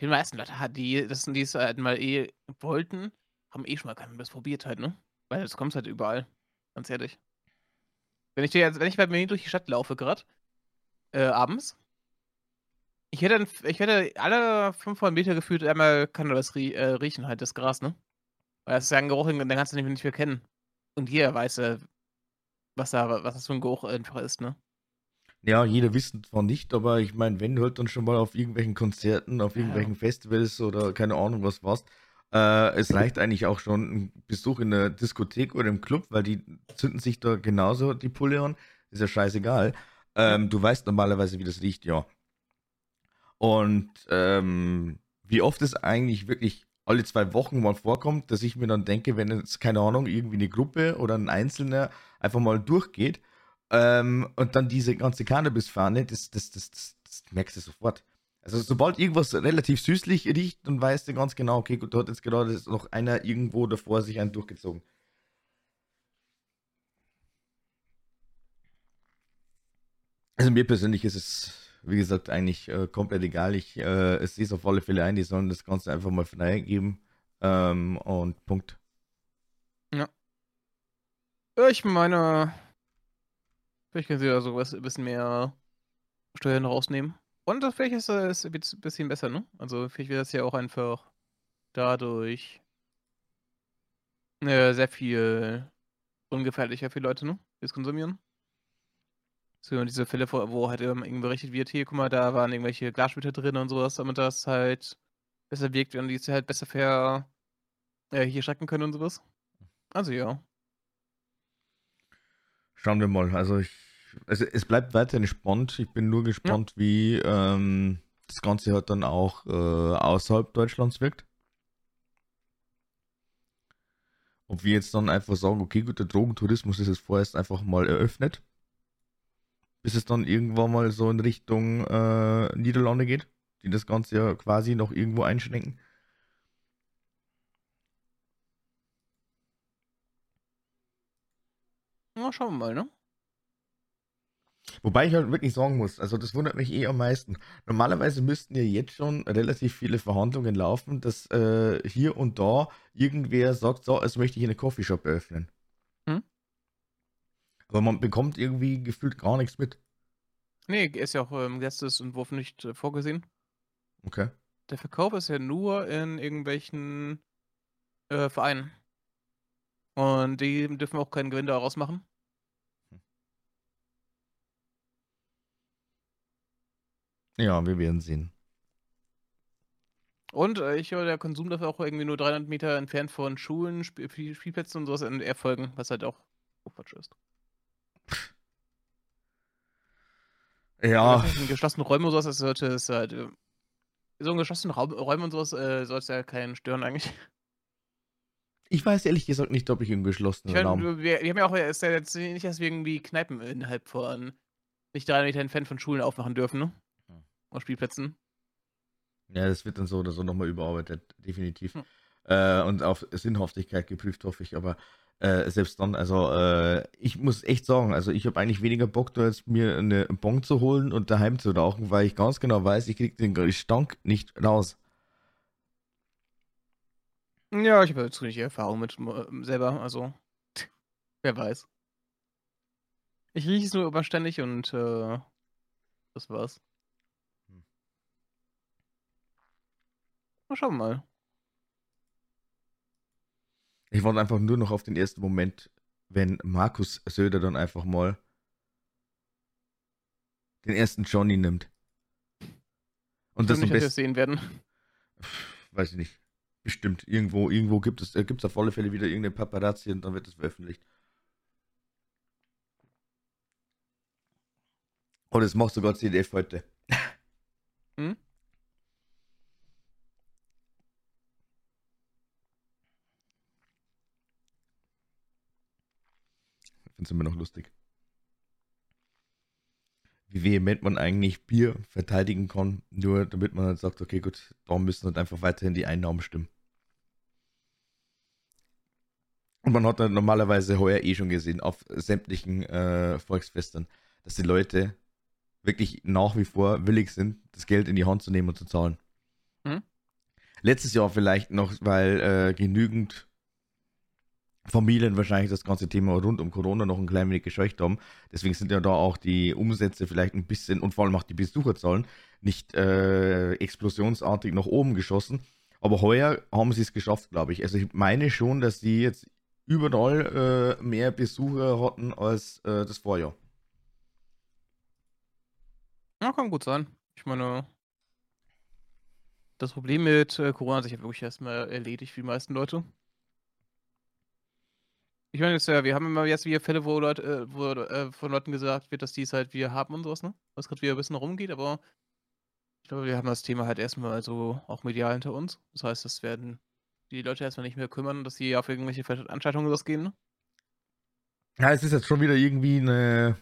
die meisten Leute die das die es halt mal eh wollten, haben eh schon mal Cannabis probiert halt, ne? Weil das kommt halt überall, ganz ehrlich. Wenn ich jetzt wenn ich bei mir durch die Stadt laufe grad, äh, abends ich hätte ich hätte alle 500 Meter gefühlt einmal Cannabis rie äh, riechen halt, das Gras, ne? Weil das ist ja 'n Geruch, den kannst du nicht nicht mehr kennen. Und jeder weiß, äh, was da was das für 'n Geruch einfach ist, ne? Ja, jeder wissen zwar nicht, aber ich meine, wenn du halt dann schon mal auf irgendwelchen Konzerten, auf Ja. irgendwelchen Festivals oder keine Ahnung was warst, äh, es reicht eigentlich auch schon 'n Besuch in der Diskothek oder im Club, weil die zünden sich da genauso die Pulle an. Ist ja scheißegal. Ja. Ähm, du weißt normalerweise, wie das riecht, ja. Und, ähm, wie oft es eigentlich wirklich alle 2 Wochen mal vorkommt, dass ich mir dann denke, wenn jetzt, keine Ahnung, irgendwie 'ne Gruppe oder 'n Einzelner einfach mal durchgeht, ähm, und dann diese ganze Cannabisfahne, das das das das merkst du sofort. Also, sobald irgendwas relativ süßlich riecht, dann weißt du ganz genau: „Okay, gut, da hat jetzt gerade noch einer irgendwo davor sich einen durchgezogen.“ Also, mir persönlich ist es, wie gesagt, eigentlich, äh, komplett egal. Ich, äh, es auf alle Fälle ein, die sollen das Ganze einfach mal freigeben, ähm, und Punkt. Ja. Ich meine vielleicht können sie ja so was 'n bisschen mehr Steuern rausnehmen. Und vielleicht ist es wird's 'n bisschen besser, ne? Also, vielleicht wird das ja auch einfach dadurch äh, sehr viel ungefährlicher für Leute, ne, die's konsumieren. So diese Fälle, wo halt, ähm, irgendwie berichtet wird: „Hier, guck mal, da waren irgendwelche Glassplitter drin“ und so was, damit das halt besser wirkt und die es halt besser ver äh, hier schrecken können und so was. Also, ja. Schauen wir mal. Also, ich also, es bleibt weiterhin spannend. Ich bin nur Ja. gespannt, wie, ähm, das Ganze halt dann auch, äh, außerhalb Deutschlands wirkt. Ob wir jetzt dann einfach sagen: „Okay, gut, der Drogentourismus ist jetzt vorerst einfach mal eröffnet.“ Bis es dann irgendwann mal so in Richtung, äh, Niederlande geht, die das Ganze ja quasi noch irgendwo einschränken. Ja, schauen wir mal, ne? Wobei ich halt wirklich sagen muss, also, das wundert mich eh am meisten. Normalerweise müssten ja jetzt schon relativ viele Verhandlungen laufen, dass, äh, hier und da irgendwer sagt: „So, jetzt möchte ich hier 'ne Coffeeshop eröffnen.“ Mhm. Aber man bekommt irgendwie gefühlt gar nix mit. Ne, ist ja auch im Gesetzesentwurf nicht, äh, vorgesehen. Okay. Der Verkauf ist ja nur in irgendwelchen, äh, Vereinen. Und die dürfen auch keinen Gewinn daraus machen. Hm. Ja, wir werden sehen. Und äh, ich höre, der Konsum darf auch irgendwie nur 300 Meter entfernt von Schulen, Sp Spielplätzen und sowas erfolgen, was halt auch Quatsch ist. Ja. In geschlossenen Räumen und sowas, das sollte es halt. Äh, so in geschlossenen Raum, Räumen und sowas äh, soll es ja keinen stören eigentlich. Ich weiß ehrlich gesagt nicht, ob ich im geschlossenen Ich Raum. wir, wir haben ja auch, ist ja jetzt nicht, dass wir irgendwie Kneipen innerhalb von nicht 300 Meter entfernt von Schulen aufmachen dürfen, ne? Hm. Auf Spielplätzen. Ja, das wird dann so oder so nochmal überarbeitet, definitiv. Hm. Äh, und auf Sinnhaftigkeit geprüft, hoffe ich. Aber äh, selbst dann, also äh, ich muss echt sagen, also ich habe eigentlich weniger Bock, da jetzt mir eine Bon zu holen und daheim zu rauchen, weil ich ganz genau weiß, ich kriege den Gestank nicht raus. Ja, ich habe jetzt nicht Erfahrung mit äh, selber, also wer weiß. Ich rieche es nur immer ständig und äh, das war's. Hm. Mal schauen mal. Ich warte einfach nur noch auf den ersten Moment, wenn Markus Söder dann einfach mal den ersten Johnny nimmt. Und Ich das am nicht, es besten, sehen werden. weiß ich nicht, bestimmt. Irgendwo, irgendwo gibt es, äh, gibt es auf alle Fälle wieder irgendeine Paparazzi und dann wird es veröffentlicht. Und das macht sogar CDF heute. Hm? Finde es immer noch lustig. Wie vehement man eigentlich Bier verteidigen kann, nur damit man halt sagt, okay, gut, da müssen halt einfach weiterhin die Einnahmen stimmen. Und man hat dann normalerweise heuer eh schon gesehen, auf sämtlichen äh, Volksfesten, dass die Leute wirklich nach wie vor willig sind, das Geld in die Hand zu nehmen und zu zahlen. Mhm. Letztes Jahr vielleicht noch, weil äh, genügend Familien wahrscheinlich das ganze Thema rund um Corona noch ein klein wenig gescheucht haben. Deswegen sind ja da auch die Umsätze vielleicht ein bisschen und vor allem auch die Besucherzahlen nicht äh, explosionsartig nach oben geschossen. Aber heuer haben sie es geschafft, glaube ich. Also ich meine schon, dass sie jetzt überall äh, mehr Besucher hatten als äh, das Vorjahr. Ja, kann gut sein. Ich meine, das Problem mit äh, Corona hat sich ja wirklich erstmal erledigt für die meisten Leute. Ich meine, ja, wir haben immer jetzt wieder Fälle, wo Leute, äh, wo äh, von Leuten gesagt wird, dass die es halt wieder haben und sowas, ne? Was gerade wieder ein bisschen rumgeht, aber ich glaube, wir haben das Thema halt erstmal so auch medial hinter uns. Das heißt, das werden die Leute erstmal nicht mehr kümmern, dass sie auf irgendwelche Veranstaltungen losgehen, ne? Ja, es ist jetzt schon wieder irgendwie eine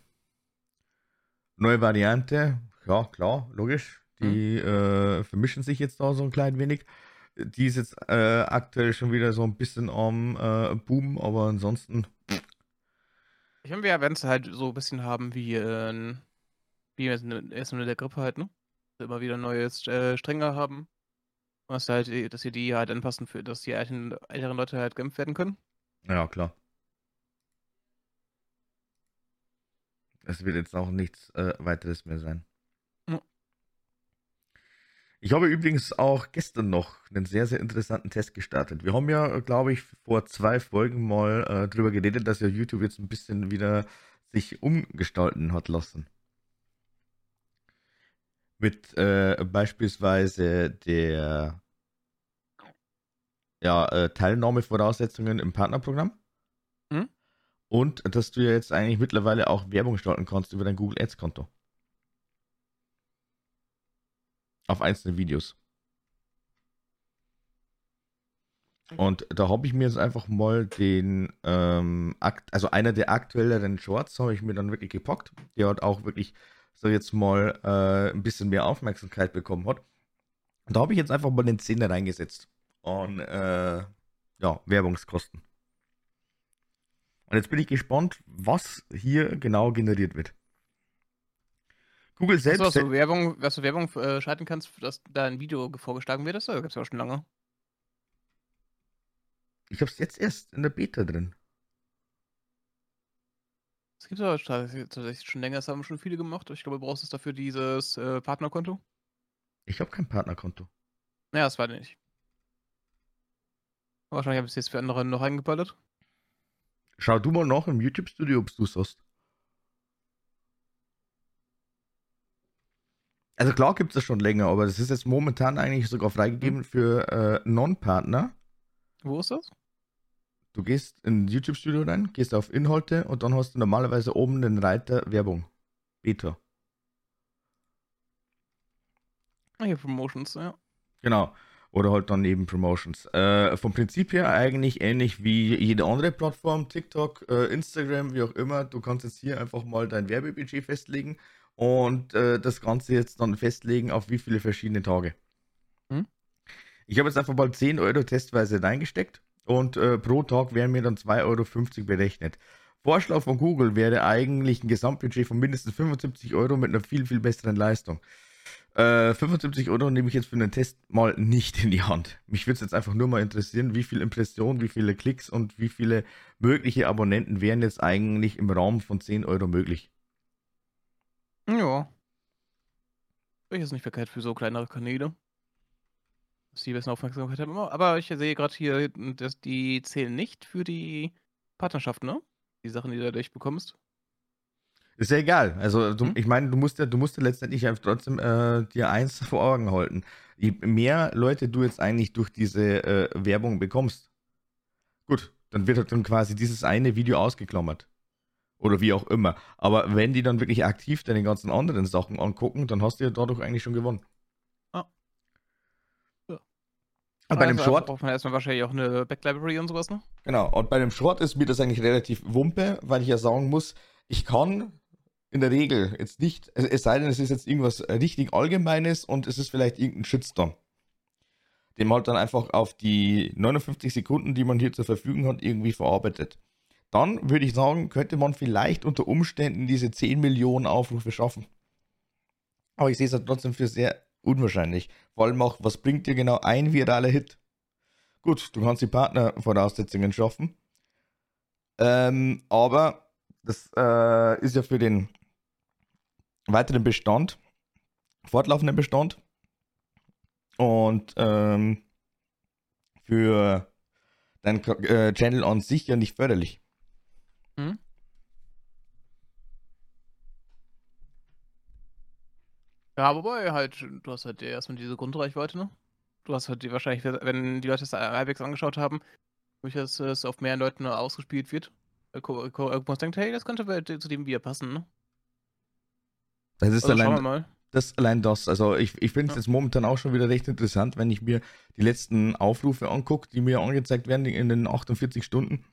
neue Variante. Ja, klar, logisch. Die äh, vermischen sich jetzt da so ein klein wenig. Die ist jetzt äh, aktuell schon wieder so ein bisschen am äh, Boom, aber ansonsten. Ich meine, wir werden es halt so ein bisschen haben wie, äh, wie jetzt in- erst mit der Grippe halt, ne? Immer wieder neue äh, Stränge haben. Was halt, äh, dass sie die halt anpassen, für, dass die älteren, älteren Leute halt geimpft werden können. Ja, klar. Es wird jetzt auch nichts äh, weiteres mehr sein. Ich habe übrigens auch gestern noch einen sehr, sehr interessanten Test gestartet. Wir haben ja, glaube ich, vor zwei Folgen mal äh, drüber geredet, dass ja YouTube jetzt ein bisschen wieder sich umgestalten hat lassen. Mit äh, beispielsweise der ja, äh, Teilnahmevoraussetzungen im Partnerprogramm. Mhm. Und dass du ja jetzt eigentlich mittlerweile auch Werbung starten kannst über dein Google Ads Auf einzelne Videos. Und da habe ich mir jetzt einfach mal den, ähm, akt also einer der aktuelleren Shorts habe ich mir dann wirklich gepackt. Der hat auch wirklich so jetzt mal äh, ein bisschen mehr Aufmerksamkeit bekommen hat. Und da habe ich jetzt einfach mal den Zehner reingesetzt. Und äh, ja, Werbungskosten. Und jetzt bin ich gespannt, was hier genau generiert wird. Google Weißt du, selbst. was du Werbung, was du Werbung äh, schalten kannst, dass da ein Video vorgeschlagen wird? Das gibt es ja auch schon lange. Ich habe es jetzt erst in der Beta drin. Das gibt es aber tatsächlich tatsächlich schon länger, das haben schon viele gemacht. Ich glaube, du brauchst es dafür dieses äh, Partnerkonto. Ich habe kein Partnerkonto. Naja, das war nicht. Wahrscheinlich habe ich es jetzt für andere noch eingeballert. Schau du mal nach im YouTube-Studio, ob du es hast. Also klar gibt es das schon länger, aber das ist jetzt momentan eigentlich sogar freigegeben für äh, Non-Partner. Wo ist das? Du gehst in YouTube-Studio rein, gehst auf Inhalte und dann hast du normalerweise oben den Reiter Werbung. Beta. Ah, hier Promotions, ja. Genau. Oder halt dann eben Promotions. Äh, vom Prinzip her eigentlich ähnlich wie jede andere Plattform, TikTok, äh, Instagram, wie auch immer. Du kannst jetzt hier einfach mal dein Werbebudget festlegen und äh, das Ganze jetzt dann festlegen auf wie viele verschiedene Tage. Hm? Ich habe jetzt einfach mal 10 Euro testweise reingesteckt und äh, pro Tag wären mir dann 2,50 Euro berechnet. Vorschlag von Google wäre eigentlich ein Gesamtbudget von mindestens 75 Euro mit einer viel, viel besseren Leistung. Äh, 75 Euro nehme ich jetzt für einen Test mal nicht in die Hand. Mich würde es jetzt einfach nur mal interessieren, wie viele Impressionen, wie viele Klicks und wie viele mögliche Abonnenten wären jetzt eigentlich im Raum von 10 Euro möglich. Ja. Ist nicht verkehrt für so kleinere Kanäle. Dass die besten Aufmerksamkeit haben. Aber ich sehe gerade hier, dass die zählen nicht für die Partnerschaft, ne? Die Sachen, die du dadurch bekommst. Ist ja egal. Also du, hm? ich meine, du musst ja, du musst ja letztendlich einfach trotzdem äh, dir eins vor Augen halten. Je mehr Leute du jetzt eigentlich durch diese äh, Werbung bekommst, gut, dann wird halt dann quasi dieses eine Video ausgeklammert. Oder wie auch immer. Aber wenn die dann wirklich aktiv deine ganzen anderen Sachen angucken, dann hast du ja dadurch eigentlich schon gewonnen. Ah. Ja. Und bei dem also Short. braucht man erstmal wahrscheinlich auch eine Backlibrary und sowas, ne? Genau. Und bei dem Short ist mir das eigentlich relativ wumpe, weil ich ja sagen muss, ich kann in der Regel jetzt nicht, es sei denn, es ist jetzt irgendwas richtig Allgemeines und es ist vielleicht irgendein Shitstorm. Den man halt dann einfach auf die 59 Sekunden, die man hier zur Verfügung hat, irgendwie verarbeitet dann würde ich sagen, könnte man vielleicht unter Umständen diese 10 Millionen Aufrufe schaffen. Aber ich sehe es halt trotzdem für sehr unwahrscheinlich. Vor allem auch, was bringt dir genau ein viraler Hit? Gut, du kannst die Partnervoraussetzungen schaffen. Ähm, aber das äh, ist ja für den weiteren Bestand, fortlaufenden Bestand und ähm, für dein äh, Channel an sich ja nicht förderlich. Hm? Ja, wobei halt, du hast halt erstmal diese Grundreichweite, ne? Du hast halt die wahrscheinlich, wenn die Leute das halbwegs angeschaut haben, dass es auf mehr Leuten ausgespielt wird. Irgendwas denkt, hey, das könnte zu dem Bier passen, ne? Das ist also allein, das allein das. Also ich, ich finde es ja. jetzt momentan auch schon wieder recht interessant, wenn ich mir die letzten Aufrufe angucke, die mir angezeigt werden in den 48 Stunden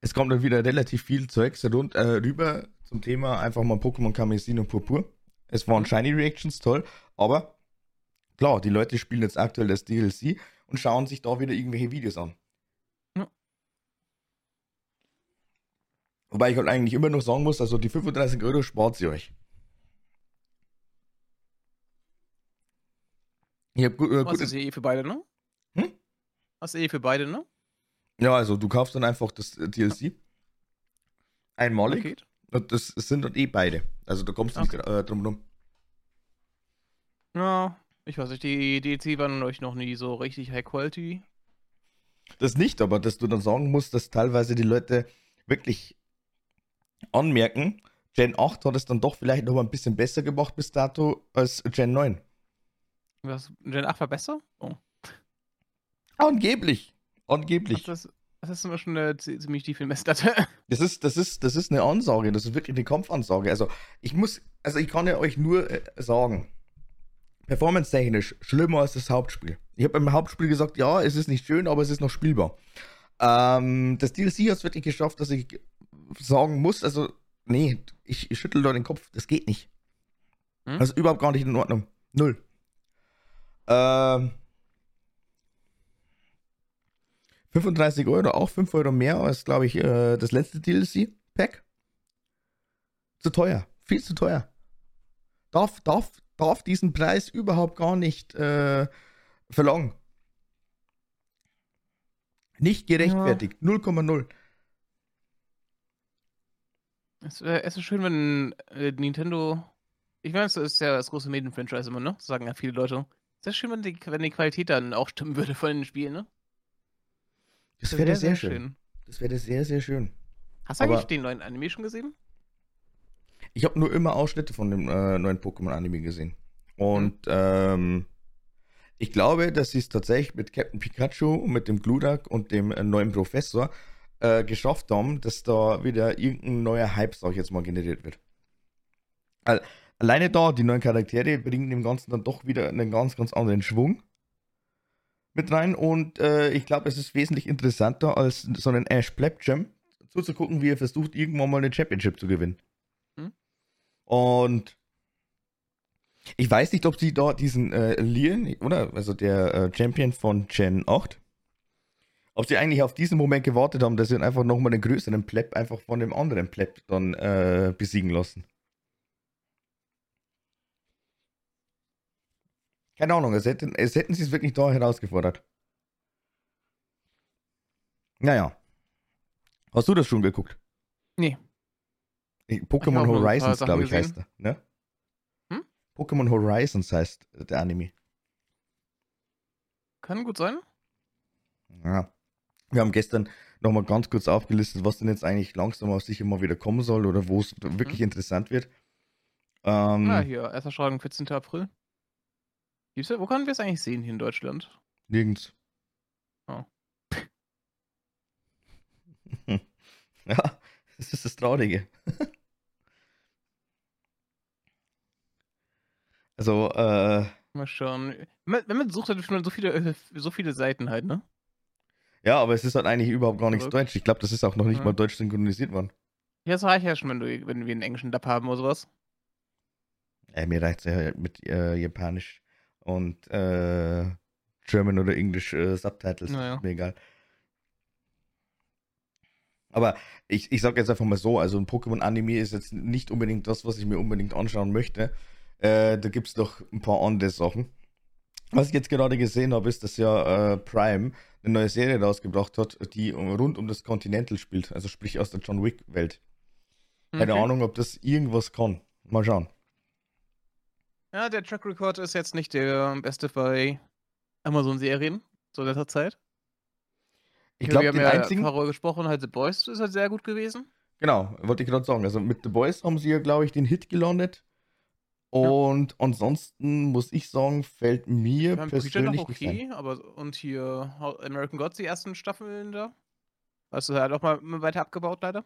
es kommt dann wieder relativ viel Zeugs rund, äh, rüber zum Thema einfach mal Pokémon Kamezin und Purpur. Es waren. Shiny Reactions, toll, aber klar, die Leute spielen jetzt aktuell das DLC und schauen sich da wieder irgendwelche Videos an. Ja. Wobei ich halt eigentlich immer noch sagen muss, also die 35 Euro spart sie euch. Ich hab gut, äh, Was ist eh für beide, ne? Hm? Was ist eh für beide, ne? Ja, also du kaufst dann einfach das äh, DLC. Einmalig. Okay. Und das, sind dann eh beide. Also du kommst okay. nicht äh, drum rum. Ja, ich weiß nicht, die DLC waren euch noch nie so richtig High Quality. Das nicht, aber dass du dann sagen musst, dass teilweise die Leute wirklich anmerken, Gen 8 hat es dann doch vielleicht noch mal ein bisschen besser gemacht bis dato als Gen 9. Was? Gen 8 war besser? Oh. Angeblich. Angeblich. Das, das ist immer schon eine ziemlich tiefe Messlatte. Das ist, das, ist, das ist eine Ansage, das ist wirklich eine Kampfansage. Also ich muss, also ich kann ja euch nur äh, sagen, performance-technisch schlimmer als das Hauptspiel. Ich habe im Hauptspiel gesagt, ja, es ist nicht schön, aber es ist noch spielbar. Ähm, das DLC hat es wirklich geschafft, dass ich sagen muss, also, nee, ich, ich schüttel da den Kopf, das geht nicht. Hm? Das ist überhaupt gar nicht in Ordnung. Null. Ähm, 35 Euro, auch 5 Euro mehr als, glaube ich, äh, das letzte DLC-Pack. Zu teuer. Viel zu teuer. Darf, darf, darf diesen Preis überhaupt gar nicht äh, verlangen. Nicht gerechtfertigt. Ja. 0,0. Es, äh, es, ist schön, wenn äh, Nintendo. Ich meine, es ist ja das große Medienfranchise immer, ne? Das sagen ja viele Leute. Es ist schön, wenn die, wenn die Qualität dann auch stimmen würde von den Spielen, ne? Das wäre sehr, sehr, schön. schön. Das wäre sehr, sehr schön. Hast du eigentlich den neuen Anime schon gesehen? Ich habe nur immer Ausschnitte von dem äh, neuen Pokémon-Anime gesehen. Und mhm. ähm, ich glaube, dass sie es tatsächlich mit Captain Pikachu und mit dem Gludak und dem äh, neuen Professor äh, geschafft haben, dass da wieder irgendein neuer Hype, sag ich jetzt mal, generiert wird. Alleine da, die neuen Charaktere bringen dem Ganzen dann doch wieder einen ganz, ganz anderen Schwung mit rein und äh, ich glaube, es ist wesentlich interessanter als so einen Ash Plebjam zuzugucken, wie er versucht, irgendwann mal eine Championship zu gewinnen. Hm? Und ich weiß nicht, ob sie da diesen äh, Leon, oder? Also der äh, Champion von Gen 8, ob sie eigentlich auf diesen Moment gewartet haben, dass sie einfach nochmal den größeren Pleb einfach von dem anderen Pleb dann äh, besiegen lassen. Keine Ahnung, es hätten, es hätten sie es wirklich da herausgefordert. Naja. Hast du das schon geguckt? Nee. Pokémon Horizons, glaube ich, heißt er. Ne? Pokémon Horizons heißt der Anime. Kann gut sein. Ja. Wir haben gestern nochmal ganz kurz aufgelistet, was denn jetzt eigentlich langsam auf sich immer wieder kommen soll oder wo es mhm. wirklich interessant wird. Ähm, ja, hier, erster Schreiben 14. April. Gibt's, wo können wir es eigentlich sehen hier in Deutschland? Nirgends. Oh. ja, das ist das Traurige. Also, äh. Mal schauen. Wenn man sucht, dann findet man so viele, äh, so viele Seiten halt, ne? Ja, aber es ist halt eigentlich überhaupt gar nichts Deutsch. Ich glaube, das ist auch noch nicht ja. mal deutsch synchronisiert worden. Ja, das reicht ja schon, wenn, du, wenn wir einen englischen Dub haben oder sowas. Ja, mir reicht es ja mit äh, Japanisch und äh, German oder English äh, Subtitles. Naja. Ist mir egal. Aber ich, ich sag jetzt einfach mal so, also ein Pokémon-Anime ist jetzt nicht unbedingt das, was ich mir unbedingt anschauen möchte. Äh, da gibt es doch ein paar andere Sachen. Was ich jetzt gerade gesehen habe, ist, dass ja äh, Prime eine neue Serie rausgebracht hat, die rund um das Continental spielt, also sprich aus der John Wick-Welt. Keine okay. Ahnung, ob das irgendwas kann. Mal schauen. Ja, der Track Record ist jetzt nicht der beste bei Amazon-Serien zu letzter Zeit. Ich glaube, wir haben ja einzigen... Darüber gesprochen, halt The Boys ist halt sehr gut gewesen. Genau, wollte ich gerade sagen. Also mit The Boys haben sie ja, glaube ich, den Hit gelandet. Und ja. ansonsten muss ich sagen, fällt mir ja, persönlich noch okay, nicht aber und hier American Gods, die ersten Staffeln da? Hast du halt auch mal weiter abgebaut, leider?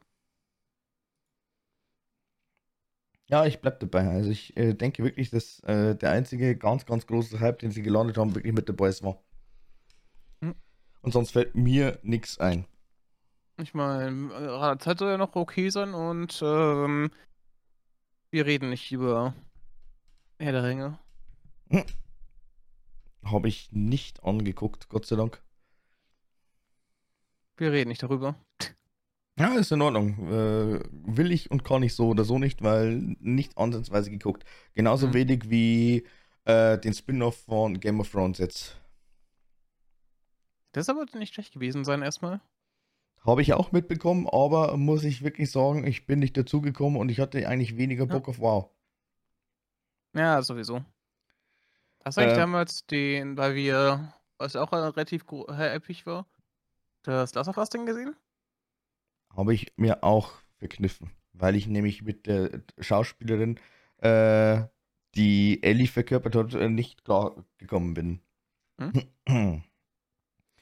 Ja, ich bleib dabei. Also ich äh, denke wirklich, dass äh, der einzige ganz, ganz große Hype, den sie gelandet haben, wirklich mit The Boys war. Hm. Und sonst fällt mir nichts ein. Ich meine, äh, Zeit soll ja noch okay sein und ähm, wir reden nicht über Herr der Ringe. Hm. Habe ich nicht angeguckt, Gott sei Dank. Wir reden nicht darüber. Ja, ist in Ordnung. Äh, will ich und kann ich so oder so nicht, weil nicht ansatzweise geguckt. Genauso mhm. wenig wie äh, den Spin-off von Game of Thrones jetzt. Das aber nicht schlecht gewesen sein erstmal. Habe ich auch mitbekommen, aber muss ich wirklich sagen, ich bin nicht dazugekommen und ich hatte eigentlich weniger Bock ja. auf WoW. Ja, sowieso. Hast du eigentlich äh, damals den, weil wir, was auch relativ episch war, das Last of Us Ding gesehen? Habe ich mir auch verkniffen, weil ich nämlich mit der Schauspielerin, äh, die Ellie verkörpert hat, äh, nicht klar gekommen bin. Hm?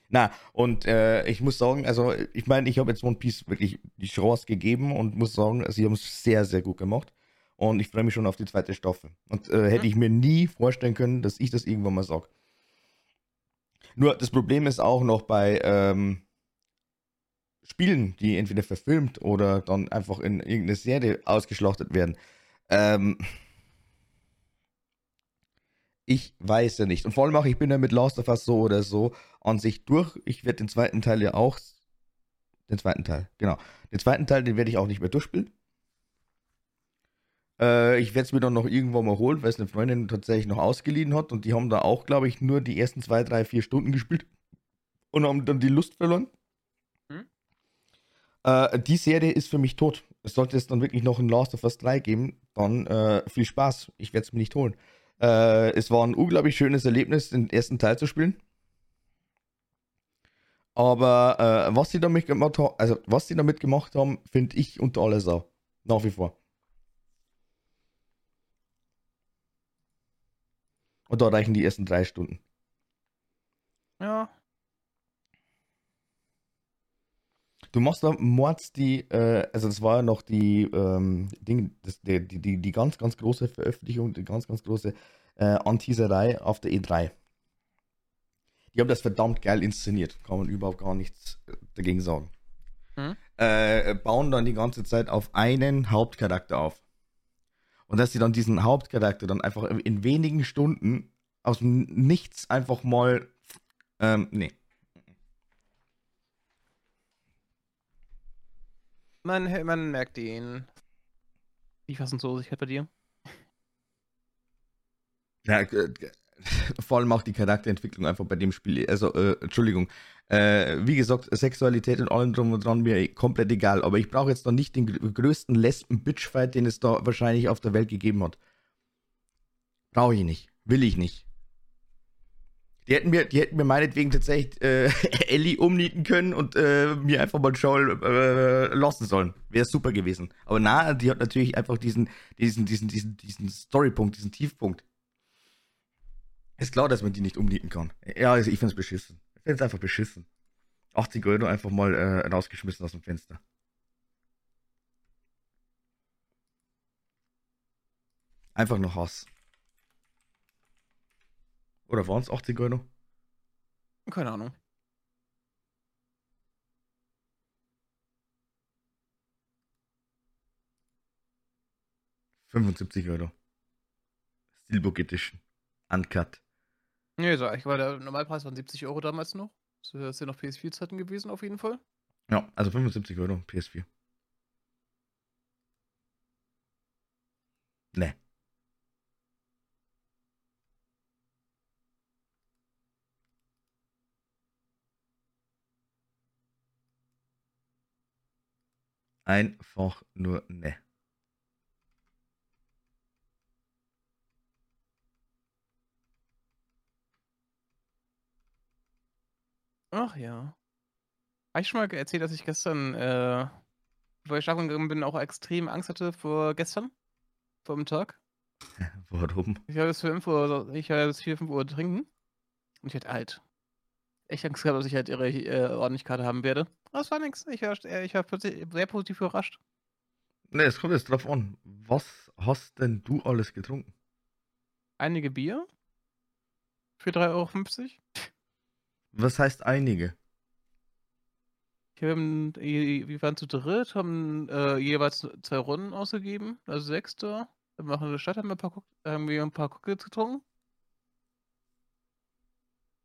Na, und äh, ich muss sagen, also ich meine, ich habe jetzt One Piece wirklich die Chance gegeben und muss sagen, sie haben es sehr, sehr gut gemacht. Und ich freue mich schon auf die zweite Staffel. Und äh, hätte ich mir nie vorstellen können, dass ich das irgendwann mal sage. Nur das Problem ist auch noch bei ähm, Spielen, die entweder verfilmt oder dann einfach in irgendeine Serie ausgeschlachtet werden. Ähm, ich weiß ja nicht. Und vor allem auch, ich bin ja mit Last of Us so oder so an sich durch. Ich werde den zweiten Teil ja auch. Den zweiten Teil, genau. Den zweiten Teil, den werde ich auch nicht mehr durchspielen. Äh, ich werde es mir dann noch irgendwann mal holen, weil es eine Freundin tatsächlich noch ausgeliehen hat und die haben da auch, glaube ich, nur die ersten zwei, drei, vier Stunden gespielt und haben dann die Lust verloren. Äh, die Serie ist für mich tot. Sollte es dann wirklich noch ein Last of Us 3 geben, dann äh, viel Spaß. Ich werde es mir nicht holen. Äh, es war ein unglaublich schönes Erlebnis, den ersten Teil zu spielen. Aber äh, was sie damit gemacht also was sie damit gemacht haben, finde ich unter aller Sau. Nach wie vor. Und da reichen die ersten drei Stunden. Ja, Du machst da mords die, äh, also das war ja noch die, ähm, Ding, das, die, die, die, die ganz, ganz große Veröffentlichung, die ganz, ganz große äh, Anteaserei auf der E3. Die haben das verdammt geil inszeniert, kann man überhaupt gar nichts äh, dagegen sagen. Mhm. Äh, bauen dann die ganze Zeit auf einen Hauptcharakter auf. Und dass sie dann diesen Hauptcharakter dann einfach in wenigen Stunden aus dem Nichts einfach mal, ähm, nee. Man, man merkt den. Die Fassungslosigkeit bei dir. Ja, äh, vor allem auch die Charakterentwicklung einfach bei dem Spiel. Also, äh, Entschuldigung. Äh, wie gesagt, Sexualität und allem drum und dran mir komplett egal. Aber ich brauche jetzt noch nicht den gr- größten Lesben-Bitch-Fight, den es da wahrscheinlich auf der Welt gegeben hat. Brauche ich nicht. Will ich nicht. Die hätten mir, die hätten mir meinetwegen tatsächlich äh, Ellie umnieten können und äh, mir einfach mal Joel äh, lassen sollen. Wäre super gewesen. Aber na, die hat natürlich einfach diesen, diesen, diesen, diesen, diesen Storypunkt, diesen Tiefpunkt. Ist klar, dass man die nicht umnieten kann. Ja, also ich find's beschissen. Ich find's einfach beschissen. 80 Euro einfach mal äh, rausgeschmissen aus dem Fenster. Einfach nur Hass. Oder waren es 80 Euro? Keine Ahnung. Euro. 75 Euro. Steelbook Edition. Uncut. Nee, so, ich war der Normalpreis waren 70 Euro damals noch. Das sind ja noch PS4-Zeiten gewesen, auf jeden Fall. Ja, also 75 Euro PS4. Ne. Einfach nur ne. Ach ja. Habe ich schon mal erzählt, dass ich gestern, äh, bevor ich schlafen gegangen bin, auch extrem Angst hatte vor gestern? Vor dem Tag? Warum? Ich habe bis 5 Uhr, ich habe bis 4, 5 Uhr trinken. Und ich hatte halt echt Angst gehabt, dass ich halt ihre äh, Ordentlichkeit haben werde. Es war nix. Ich war, äh, ich war plötzlich sehr positiv überrascht. Ne, es kommt jetzt drauf an. Was hast denn du alles getrunken? Einige Bier. Für 3,50 Euro. Was heißt einige? Ich hab, ähm, i- wir waren zu dritt, haben äh, jeweils zwei Runden ausgegeben, also sechs da. Dann machen wir Stadt, haben wir ein paar, haben wir ein paar Cocktails getrunken.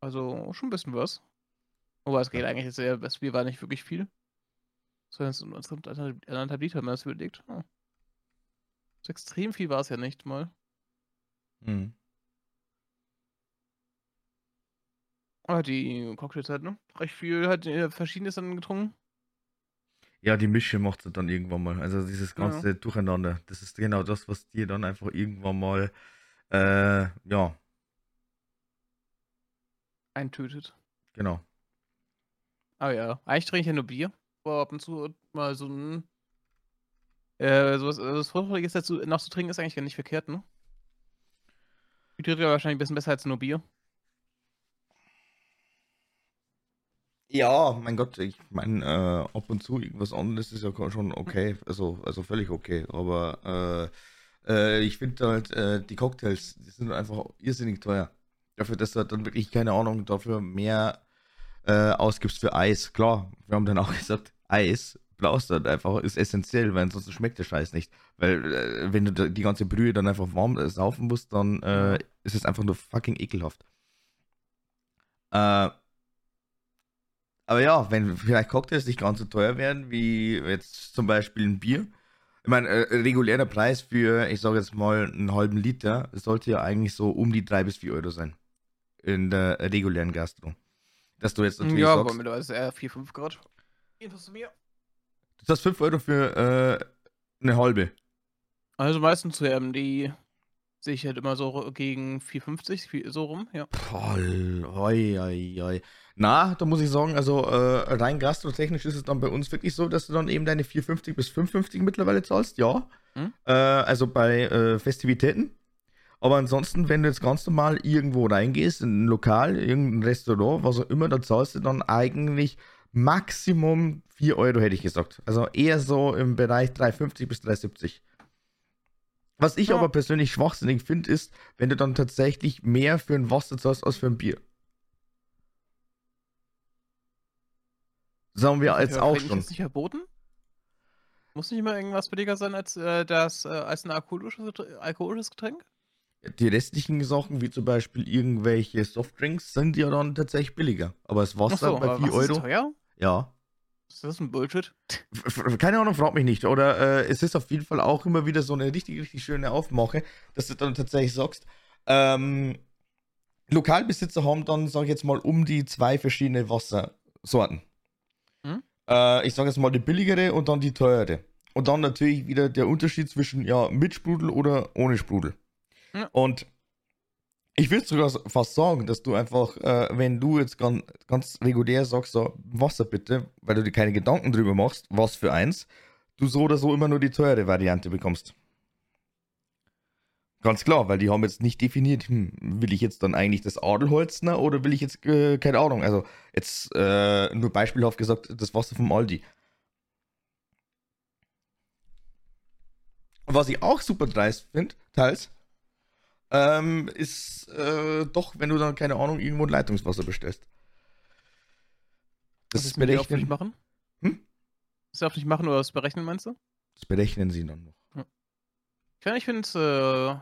Also schon ein bisschen was. Aber es geht eigentlich, jetzt eher, das Bier war nicht wirklich viel. Sondern es sind anderthalb Liter, wenn man das überlegt. Oh. So extrem viel war es ja nicht mal. Hm. Aber die Cocktails halt, ne? Recht viel, halt verschiedenes dann getrunken. Ja, die Mische macht es dann irgendwann mal. Also dieses Ja. ganze Durcheinander. Das ist genau das, was dir dann einfach irgendwann mal, äh, ja, Eintötet. genau. Ah ja, eigentlich trinke ich ja nur Bier. Aber ab und zu mal so ein. Äh, sowas, also das Fruchtiges dazu noch zu trinken ist eigentlich gar nicht verkehrt, ne? Hydriert ja wahrscheinlich ein bisschen besser als nur Bier. Ja, mein Gott, ich meine, äh, ab und zu irgendwas anderes ist ja schon okay, also, also völlig okay, aber äh, äh, ich finde halt, äh, die Cocktails, die sind einfach irrsinnig teuer. Dafür, dass du halt dann wirklich, keine Ahnung, dafür mehr äh, ausgibst für Eis. Klar, wir haben dann auch gesagt, Eis brauchst du halt einfach, ist essentiell, weil ansonsten schmeckt der Scheiß nicht. Weil, äh, wenn du die ganze Brühe dann einfach warm äh, saufen musst, dann äh, ist es einfach nur fucking ekelhaft. Äh, aber ja, wenn vielleicht Cocktails nicht ganz so teuer werden, wie jetzt zum Beispiel ein Bier. Ich meine, äh, regulärer Preis für, ich sage jetzt mal, einen halben Liter sollte ja eigentlich so um die 3 bis 4 Euro sein. In der regulären Gastro. Dass du jetzt natürlich ja, aber sagst, mittlerweile ist eher 4, 5 Grad. Jedenfalls zu mir. du zahlst 5 Euro für äh, eine halbe. Also meistens ähm, die sehe ich halt immer so gegen 4,50, viel- so rum, ja. Voll, oi, oi, oi. Na, da muss ich sagen, also äh, rein gastrotechnisch ist es dann bei uns wirklich so, dass du dann eben deine 4,50 bis 5,50 mittlerweile zahlst, ja. Mhm. Äh, also bei äh, Festivitäten. Aber ansonsten, wenn du jetzt ganz normal irgendwo reingehst, in ein Lokal, irgendein Restaurant, was auch immer, da zahlst du dann eigentlich Maximum 4 Euro, hätte ich gesagt. Also eher so im Bereich 3,50 bis 3,70. Was ich ja. aber persönlich schwachsinnig finde, ist, wenn du dann tatsächlich mehr für ein Wasser zahlst als für ein Bier. Sagen wir jetzt auch schon. Ist nicht verboten? Muss nicht immer irgendwas billiger sein als, äh, das, äh, als ein alkoholisches, alkoholisches Getränk? Die restlichen Sachen, wie zum Beispiel irgendwelche Softdrinks, sind ja dann tatsächlich billiger. Aber das Wasser so, bei 4 Euro. Ist teuer? Ja. Ist das ein Bullshit? Keine Ahnung, frag mich nicht. Oder äh, es ist auf jeden Fall auch immer wieder so eine richtig, richtig schöne Aufmache, dass du dann tatsächlich sagst, ähm, Lokalbesitzer haben dann, sag ich jetzt mal, um die zwei verschiedene Wassersorten. Hm? Äh, ich sage jetzt mal die billigere und dann die teure. Und dann natürlich wieder der Unterschied zwischen ja, mit Sprudel oder ohne Sprudel. Und ich würde sogar fast sagen, dass du einfach, äh, wenn du jetzt ganz, ganz regulär sagst, so Wasser bitte, weil du dir keine Gedanken drüber machst, was für eins, du so oder so immer nur die teure Variante bekommst. Ganz klar, weil die haben jetzt nicht definiert, hm, will ich jetzt dann eigentlich das Adelholzner oder will ich jetzt, äh, keine Ahnung, also jetzt äh, nur beispielhaft gesagt, das Wasser vom Aldi. Was ich auch super dreist finde, teils, ähm, ist äh, doch, wenn du dann, keine Ahnung, irgendwo ein Leitungswasser bestellst. Das, das berechnen. Das nicht machen? Hm? Das darf nicht machen oder das berechnen, meinst du? Das berechnen sie dann noch. Ja. Ich finde es äh,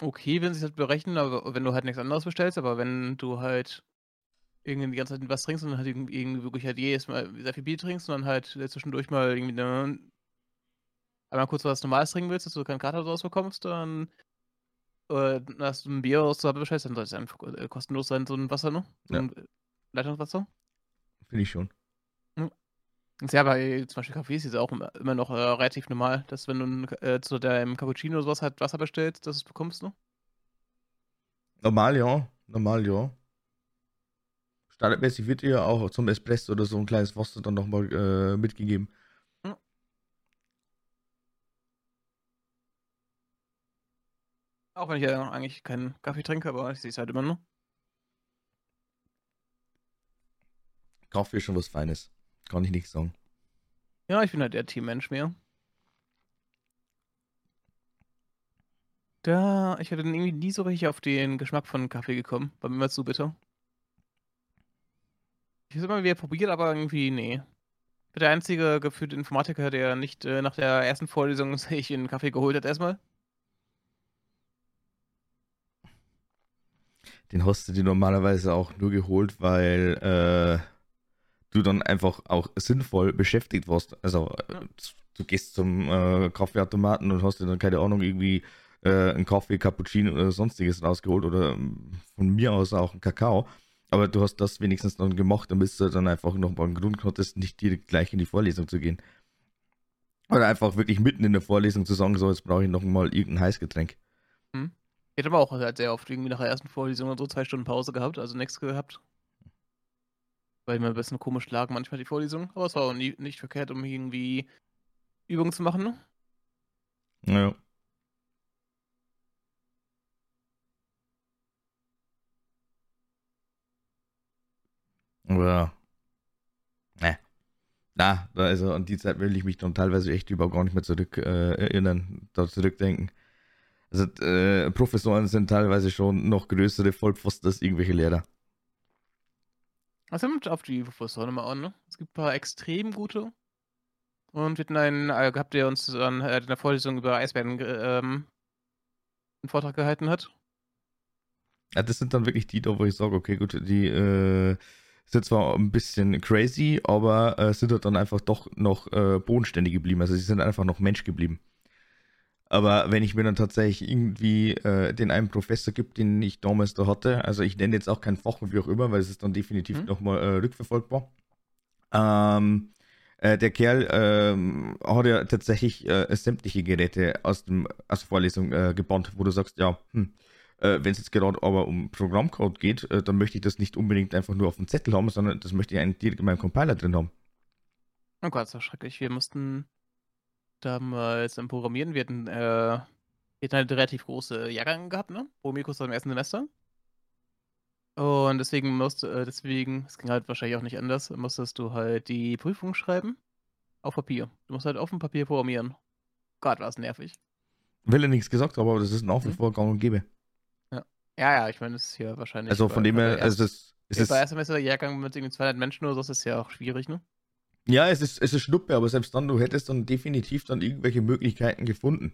okay, wenn sie es halt berechnen, aber wenn du halt nichts anderes bestellst, aber wenn du halt irgendwie die ganze Zeit was trinkst und dann halt irgendwie wirklich halt jedes Mal sehr viel Bier trinkst und dann halt zwischendurch mal irgendwie eine einmal kurz was Normales trinken willst, dass du keinen Kater draus bekommst, dann äh, hast du ein Bier aus der bestellst, dann soll es einfach äh, kostenlos sein, so ein Wasser, ne? Ja. ein Leitungswasser. Finde ich schon. Ja, bei zum Beispiel Kaffee ist es auch immer noch äh, relativ normal, dass wenn du äh, zu deinem Cappuccino oder sowas halt Wasser bestellst, dass du es bekommst, ne? Normal, ja. Normal, ja. Standardmäßig wird dir ja auch zum Espresso oder so ein kleines Wasser dann nochmal äh, mitgegeben. Auch wenn ich ja eigentlich keinen Kaffee trinke, aber ich sehe es halt immer nur. Kaffee ist schon was Feines. Kann ich nicht sagen. Ja, ich bin halt der Teammensch mehr. Da, ich hätte irgendwie nie so richtig auf den Geschmack von Kaffee gekommen. War mir immer zu bitter. Ich habe es immer wieder probiert, aber irgendwie, nee. Ich bin der einzige gefühlte Informatiker, der nicht äh, nach der ersten Vorlesung sich einen Kaffee geholt hat erstmal. Den hast du dir normalerweise auch nur geholt, weil äh, du dann einfach auch sinnvoll beschäftigt warst. Also du gehst zum äh, Kaffeeautomaten und hast dir dann keine Ahnung irgendwie äh, einen Kaffee, Cappuccino oder sonstiges rausgeholt oder ähm, von mir aus auch einen Kakao. Aber du hast das wenigstens dann gemacht, damit du dann einfach noch mal einen Grund hattest, nicht direkt gleich in die Vorlesung zu gehen. Oder einfach wirklich mitten in der Vorlesung zu sagen, so jetzt brauche ich noch mal irgendein Heißgetränk. Ich hätte aber auch halt sehr oft irgendwie nach der ersten Vorlesung oder so zwei Stunden Pause gehabt, also nichts gehabt. Weil mir ein bisschen komisch lag manchmal die Vorlesung, aber es war auch nie, nicht verkehrt, um irgendwie Übungen zu machen? Ja. Ja. Ne. Na, also an die Zeit will ich mich dann teilweise echt überhaupt gar nicht mehr zurück äh, erinnern, da zurückdenken. Also äh, Professoren sind teilweise schon noch größere Vollpfosten als irgendwelche Lehrer. Was also nimmt auf die Professoren immer an, ne? Es gibt ein paar extrem gute. Und wir hatten einen äh, gehabt, der uns dann äh, in der Vorlesung über Eisbären ähm, einen Vortrag gehalten hat. Ja, das sind dann wirklich die, da wo ich sage, okay, gut, die äh, sind zwar ein bisschen crazy, aber äh, sind halt dann einfach doch noch äh, bodenständig geblieben. Also sie sind einfach noch Mensch geblieben. Aber wenn ich mir dann tatsächlich irgendwie äh, den einen Professor gibt, den ich damals da hatte, also ich nenne jetzt auch kein Fach, wie auch immer, weil es ist dann definitiv mhm. nochmal äh, rückverfolgbar. Ähm, äh, der Kerl ähm, hat ja tatsächlich äh, sämtliche Geräte aus, dem, aus der Vorlesung äh, gebannt, wo du sagst, ja, hm, äh, wenn es jetzt gerade aber um Programmcode geht, dann möchte ich das nicht unbedingt einfach nur auf dem Zettel haben, sondern das möchte ich eigentlich direkt in meinem Compiler drin haben. Oh Gott, das war schrecklich. Wir mussten damals im Programmieren, wir hatten, äh, wir hatten halt relativ große Jahrgänge gehabt, ne? Programmierkurs im ersten Semester. Und deswegen musste, äh, deswegen, es ging halt wahrscheinlich auch nicht anders, musstest du halt die Prüfung schreiben auf Papier. Du musst halt auf dem Papier programmieren. Gott, war es nervig. Will ja nichts gesagt, aber das ist nach wie Mhm. vor gang und gäbe. Ja, ja, ich meine, das ist hier wahrscheinlich. Also von dem her, also das, ist, bei ersten Semester Jahrgang mit irgendwie 200 Menschen oder so, das ist ja auch schwierig, ne? Ja, es ist, es ist Schnuppe, aber selbst dann, du hättest dann definitiv dann irgendwelche Möglichkeiten gefunden.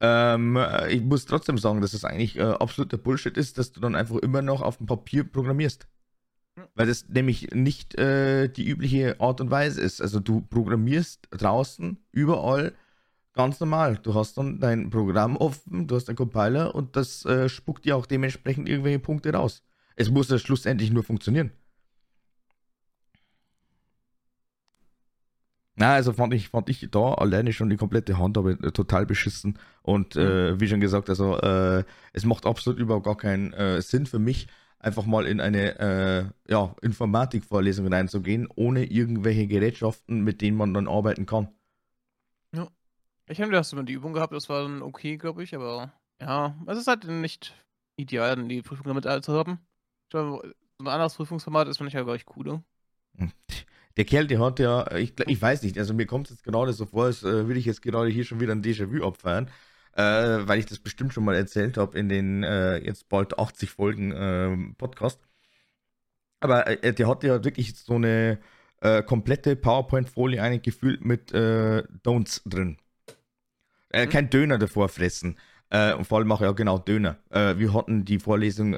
Ähm, äh, ich muss trotzdem sagen, dass es eigentlich äh, absoluter Bullshit ist, dass du dann einfach immer noch auf dem Papier programmierst. Weil das nämlich nicht äh, die übliche Art und Weise ist. Also du programmierst draußen, überall, ganz normal. Du hast dann dein Programm offen, du hast einen Compiler und das äh, spuckt dir auch dementsprechend irgendwelche Punkte raus. Es muss ja schlussendlich nur funktionieren. Na, also fand ich, fand ich da alleine schon die komplette Handhabe äh, total beschissen. Und äh, wie schon gesagt, also äh, es macht absolut überhaupt gar keinen äh, Sinn für mich, einfach mal in eine äh, ja, Informatikvorlesung reinzugehen, ohne irgendwelche Gerätschaften, mit denen man dann arbeiten kann. Ich habe das immer die Übung gehabt, das war dann okay, glaube ich, aber ja, es ist halt nicht ideal, dann die Prüfung damit zu haben. So ein anderes Prüfungsformat ist, finde ich ja, glaube ich, cooler. Der Kerl, der hat ja, ich, ich weiß nicht, also mir kommt es jetzt gerade so vor, als äh, würde ich jetzt gerade hier schon wieder ein Déjà-vu abfeiern, äh, weil ich das bestimmt schon mal erzählt habe in den äh, jetzt bald 80 Folgen ähm, Podcast. Aber äh, der hat ja wirklich so eine äh, komplette PowerPoint-Folie eigentlich gefüllt mit äh, Don'ts drin. Mhm. Kein Döner davor fressen. Und vor allem auch ja genau Döner. Wir hatten die Vorlesung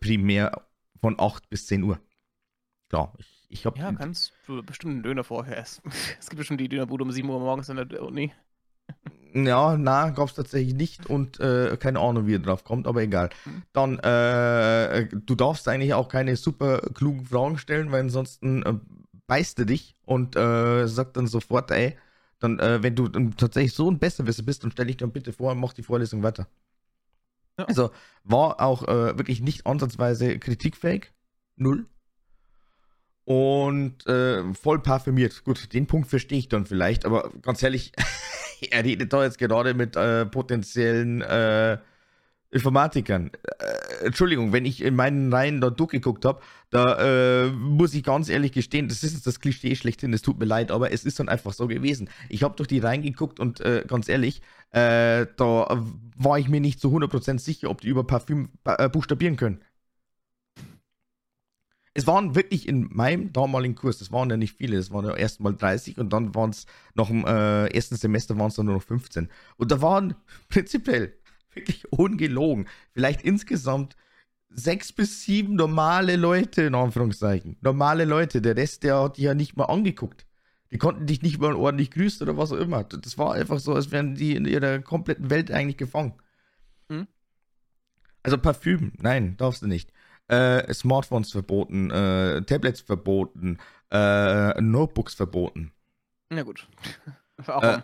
primär von 8 bis 10 Uhr. Klar, ich, ich habe Ja, kannst du bestimmt einen Döner vorher essen. Es gibt bestimmt die Dönerbude um 7 Uhr morgens in der Uni. Ja, na, es tatsächlich nicht und äh, keine Ahnung, wie er drauf kommt, aber egal. Mhm. Dann, äh, du darfst eigentlich auch keine super klugen Fragen stellen, weil ansonsten äh, beißt er dich und äh, sagt dann sofort, ey, dann, äh, wenn du dann tatsächlich so ein Besserwisser bist, dann stell dich dann bitte vor und mach die Vorlesung weiter. Ja. Also war auch äh, wirklich nicht ansatzweise kritikfähig. Null. Und äh, voll parfümiert. Gut, den Punkt verstehe ich dann vielleicht, aber ganz ehrlich, er redet da jetzt gerade mit äh, potenziellen äh, Informatikern. Äh, Entschuldigung, wenn ich in meinen Reihen da durchgeguckt habe, da äh, muss ich ganz ehrlich gestehen, das ist jetzt das Klischee schlechthin, es tut mir leid, aber es ist dann einfach so gewesen. Ich habe durch die Reihen geguckt und äh, ganz ehrlich, da war ich mir nicht zu 100% sicher, ob die über Parfüm buchstabieren können. Es waren wirklich in meinem damaligen Kurs, das waren ja nicht viele, das waren ja erst mal 30 und dann waren es nach dem äh, ersten Semester waren es dann nur noch 15. Und da waren prinzipiell, wirklich ungelogen, vielleicht insgesamt sechs bis sieben normale Leute, in Anführungszeichen. Normale Leute, der Rest, der hat die ja nicht mal angeguckt. Die konnten dich nicht mal ordentlich grüßen oder was auch immer. Das war einfach so, als wären die in ihrer kompletten Welt eigentlich gefangen. Hm? Also Parfüm, nein, darfst du nicht. Äh, Smartphones verboten, äh, Tablets verboten, äh, Notebooks verboten. Na gut. Auch Äh,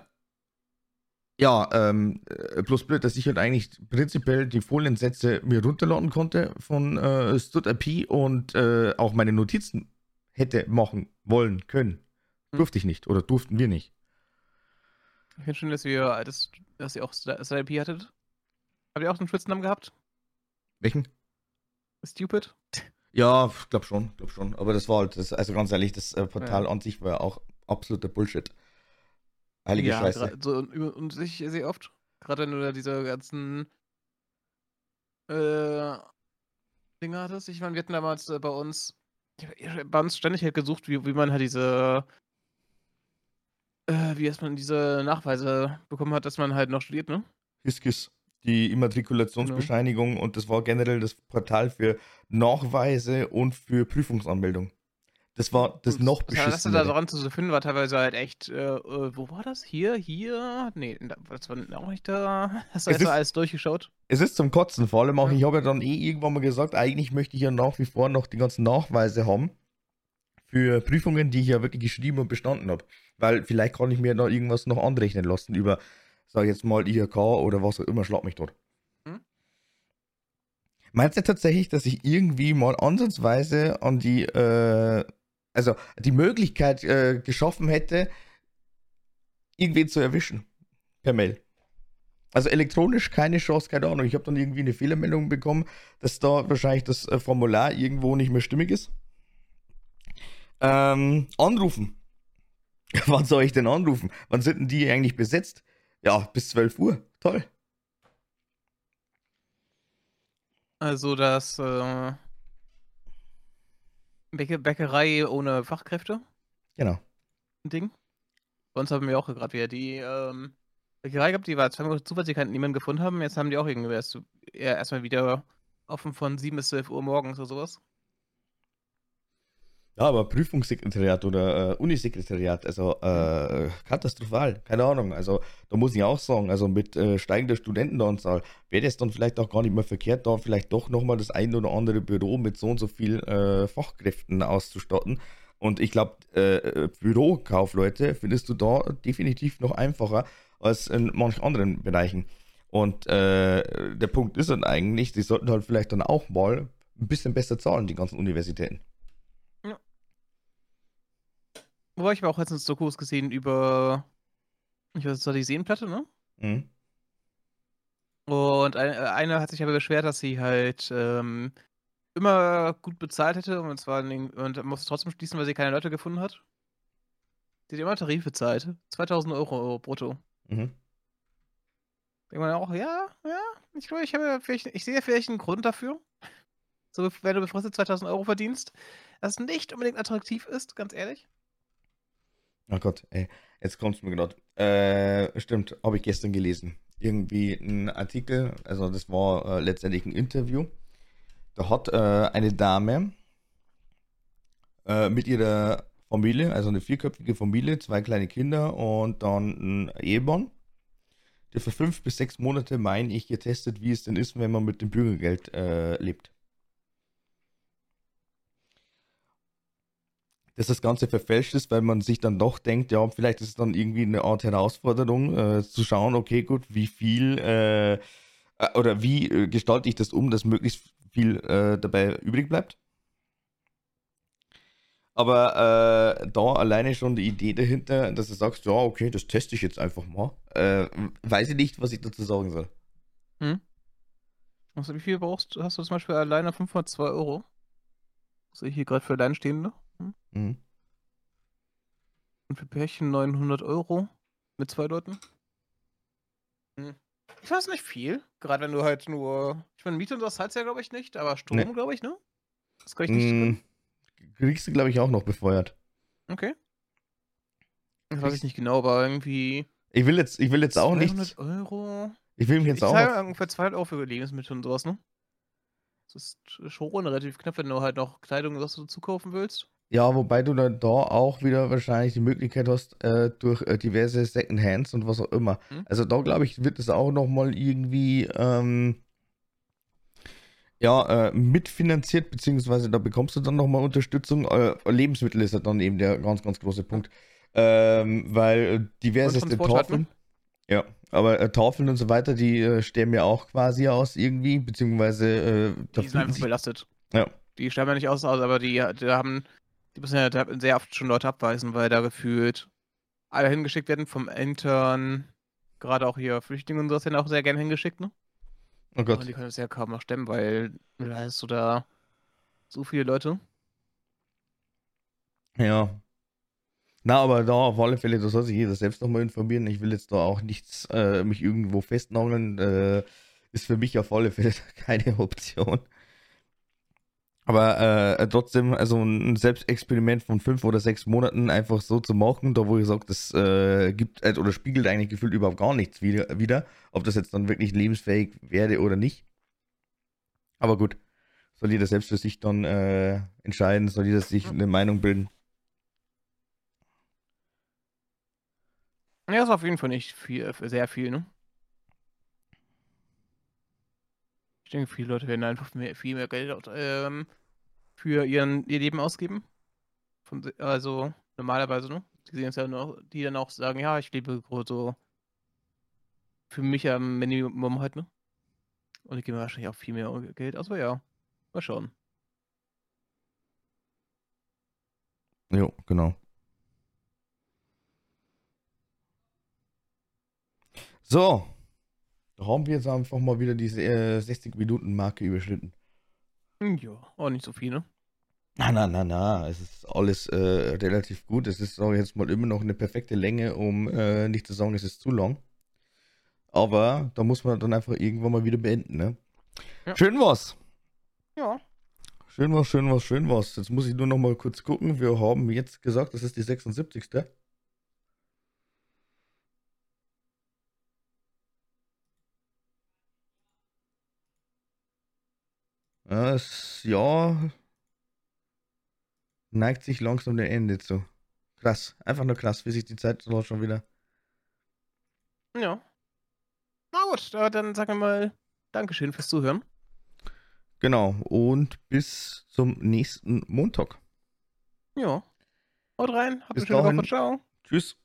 Ja, ähm, äh, bloß blöd, dass ich halt eigentlich prinzipiell die Foliensätze mir runterladen konnte von äh, StudIP und äh, auch meine Notizen hätte machen wollen können. Hm. Durfte ich nicht oder durften wir nicht. ich finde schön, dass wir, das, dass ihr auch SIP hattet. Habt ihr auch einen Spitznamen gehabt? Welchen? Stupid? Ja, glaub schon, glaub schon. Aber das war halt, das, also ganz ehrlich, das äh, Portal an sich war ja auch absoluter Bullshit. Heilige ja, Scheiße. so, und- und ich sehe oft, gerade wenn du da diese ganzen äh, Dinge hattest. Ich meine, wir hatten damals äh, bei uns, ja, bei uns ständig halt gesucht, wie, wie man halt diese, äh, wie erst man diese Nachweise bekommen hat, dass man halt noch studiert, ne? Hiskis, die Immatrikulationsbescheinigung und das war generell das Portal für Nachweise und für Prüfungsanmeldung. Das war das noch das, das da dran zu finden war teilweise halt echt, äh, äh, wo war das? Hier, hier? Nee, da- das war auch nicht da. Hast du Es jetzt so ist- alles durchgeschaut? Es ist zum Kotzen, vor allem auch, Ja. ich habe ja dann eh irgendwann mal gesagt, eigentlich möchte ich ja nach wie vor noch die ganzen Nachweise haben für Prüfungen, die ich ja wirklich geschrieben und bestanden habe. Weil vielleicht kann ich mir da irgendwas noch anrechnen lassen über, sag ich jetzt mal, IHK oder was auch immer, schlag mich dort. Hm? Meinst du tatsächlich, dass ich irgendwie mal ansatzweise an die, äh, also die Möglichkeit äh, geschaffen hätte, irgendwen zu erwischen? per Mail. Also elektronisch keine Chance, keine Ahnung. Ich habe dann irgendwie eine Fehlermeldung bekommen, dass da wahrscheinlich das äh, Formular irgendwo nicht mehr stimmig ist. Ähm, anrufen. Wann soll ich denn anrufen? Wann sind denn die eigentlich besetzt? Ja, bis 12 Uhr. Toll. Also das äh, Bäcke Bäckerei ohne Fachkräfte? Genau. Ding. Uns haben wir auch gerade wieder die ähm, Bäckerei gehabt, die war zwei Monate zu, weil sie niemanden gefunden haben. Jetzt haben die auch irgendwie erst, eher erstmal wieder offen von 7 bis 12 Uhr morgens oder sowas. Ja, aber Prüfungssekretariat oder äh, Unisekretariat, also äh, katastrophal, keine Ahnung. Also da muss ich auch sagen, also mit äh, steigender Studentenanzahl wäre es dann vielleicht auch gar nicht mehr verkehrt, da vielleicht doch nochmal das ein oder andere Büro mit so und so viel äh, Fachkräften auszustatten. Und ich glaube, äh, Bürokaufleute findest du da definitiv noch einfacher als in manchen anderen Bereichen. Und äh, der Punkt ist dann eigentlich, die sollten halt vielleicht dann auch mal ein bisschen besser zahlen, die ganzen Universitäten. Wobei ich aber auch letztens Dokus gesehen über, ich weiß, das war die Seenplatte, ne? Mhm. Und ein, äh, eine hat sich aber beschwert, dass sie halt ähm, immer gut bezahlt hätte und zwar und musste trotzdem schließen, weil sie keine Leute gefunden hat. Sie hat immer Tarif bezahlt. 2000 Euro brutto. Mhm. Denkt man auch, ja, ja, ich glaube, ich habe vielleicht, ich sehe vielleicht einen Grund dafür. So, wenn du befristet 2000 Euro verdienst, das nicht unbedingt attraktiv ist, ganz ehrlich. Oh Gott, ey, jetzt kommt's mir gerade. Äh, stimmt, habe ich gestern gelesen. Irgendwie ein Artikel, also das war äh, letztendlich ein Interview. Da hat äh, eine Dame äh, mit ihrer Familie, also eine vierköpfige Familie, zwei kleine Kinder und dann ein Ehemann, der für fünf bis sechs Monate, meine ich, getestet, wie es denn ist, wenn man mit dem Bürgergeld äh, lebt. Dass das Ganze verfälscht ist, weil man sich dann doch denkt, ja, vielleicht ist es dann irgendwie eine Art Herausforderung, äh, zu schauen, okay, gut, wie viel äh, äh oder wie äh, gestalte ich das um, dass möglichst viel äh, dabei übrig bleibt. Aber äh, da alleine schon die Idee dahinter, dass du sagst, ja, okay, das teste ich jetzt einfach mal, weiß ich nicht, was ich dazu sagen soll. Hm? Also wie viel brauchst du? Hast du zum Beispiel alleine 502 Euro? Sehe ich hier gerade für Alleinstehende? Mhm. Und für Pärchen 900 Euro mit zwei Leuten. Hm. Ich weiß nicht viel. Gerade wenn du halt nur. Ich meine, Miete und das zahlst ja, glaube ich, nicht, aber Strom, nee. glaube ich, ne? Das kann ich nicht. Mm, kriegst du, glaube ich, auch noch befeuert. Okay. Das weiß ich nicht genau, aber irgendwie. Ich will jetzt, ich will jetzt auch nicht. Euro. Ich will mich jetzt ich auch. Ich zahle ungefähr 200 Euro für Lebensmittel und sowas, ne? Das ist schon relativ knapp, wenn du halt noch Kleidung und was dazu kaufen willst. Ja, wobei du dann da auch wieder wahrscheinlich die Möglichkeit hast, äh, durch äh, diverse Second Hands und was auch immer. Mhm. Also da glaube ich, wird es auch nochmal irgendwie ähm, ja, äh, mitfinanziert, beziehungsweise da bekommst du dann nochmal Unterstützung. Äh, Lebensmittel ist ja dann eben der ganz, ganz große Punkt. Ähm, weil diverse Tafeln. Halt, ne? Ja, aber äh, Tafeln und so weiter, die äh, sterben ja auch quasi aus irgendwie, beziehungsweise. Äh, die sind einfach belastet. Ja. Die sterben ja nicht aus, aber die, die haben die müssen ja sehr oft schon Leute abweisen, weil da gefühlt alle hingeschickt werden vom Intern. Gerade auch hier Flüchtlinge und so werden auch sehr gerne hingeschickt, ne? Oh Gott. Und die können das ja kaum noch stemmen, weil da hast du da so viele Leute. Ja. Na, aber da auf alle Fälle, da soll sich jeder selbst nochmal informieren. Ich will jetzt da auch nichts äh, mich irgendwo festnageln. Äh, ist für mich auf alle Fälle keine Option. Aber äh, trotzdem, also ein Selbstexperiment von fünf oder sechs Monaten einfach so zu machen, da wo ich sage, das äh, gibt äh, oder spiegelt eigentlich gefühlt überhaupt gar nichts wieder, wieder, ob das jetzt dann wirklich lebensfähig werde oder nicht. Aber gut, soll jeder selbst für sich dann äh, entscheiden, soll jeder sich eine Meinung bilden. Ja, ist auf jeden Fall nicht viel, sehr viel, ne? Ich denke, viele Leute werden einfach mehr, viel mehr Geld ähm, für ihren, ihr Leben ausgeben. Von, also normalerweise, ne? Die sehen es ja noch, die dann auch sagen, ja, ich lebe so für mich am Minimum halt, ne? Und ich gebe wahrscheinlich auch viel mehr Geld aus, aber ja, mal schauen. Jo, genau. So. Da haben wir jetzt einfach mal wieder diese äh, 60-Minuten-Marke überschritten. Hm, Ja, auch nicht so viel, ne? Na, na, na, na. Es ist alles äh, relativ gut. Es ist, ich jetzt mal, immer noch eine perfekte Länge, um äh, nicht zu sagen, es ist zu lang. Aber da muss man dann einfach irgendwann mal wieder beenden, ne? Ja. Schön was. Ja. Schön was, schön was, schön was. Jetzt muss ich nur noch mal kurz gucken. Wir haben jetzt gesagt, das ist die 76. Das Jahr neigt sich langsam dem Ende zu. Krass, einfach nur krass, wie sich die Zeit so schon wieder. Ja. Na gut, aber dann sagen wir mal Dankeschön fürs Zuhören. Genau, und bis zum nächsten Montag. Ja. Haut rein, habt Bis eine schöne dahin. Woche. Ciao. Tschüss.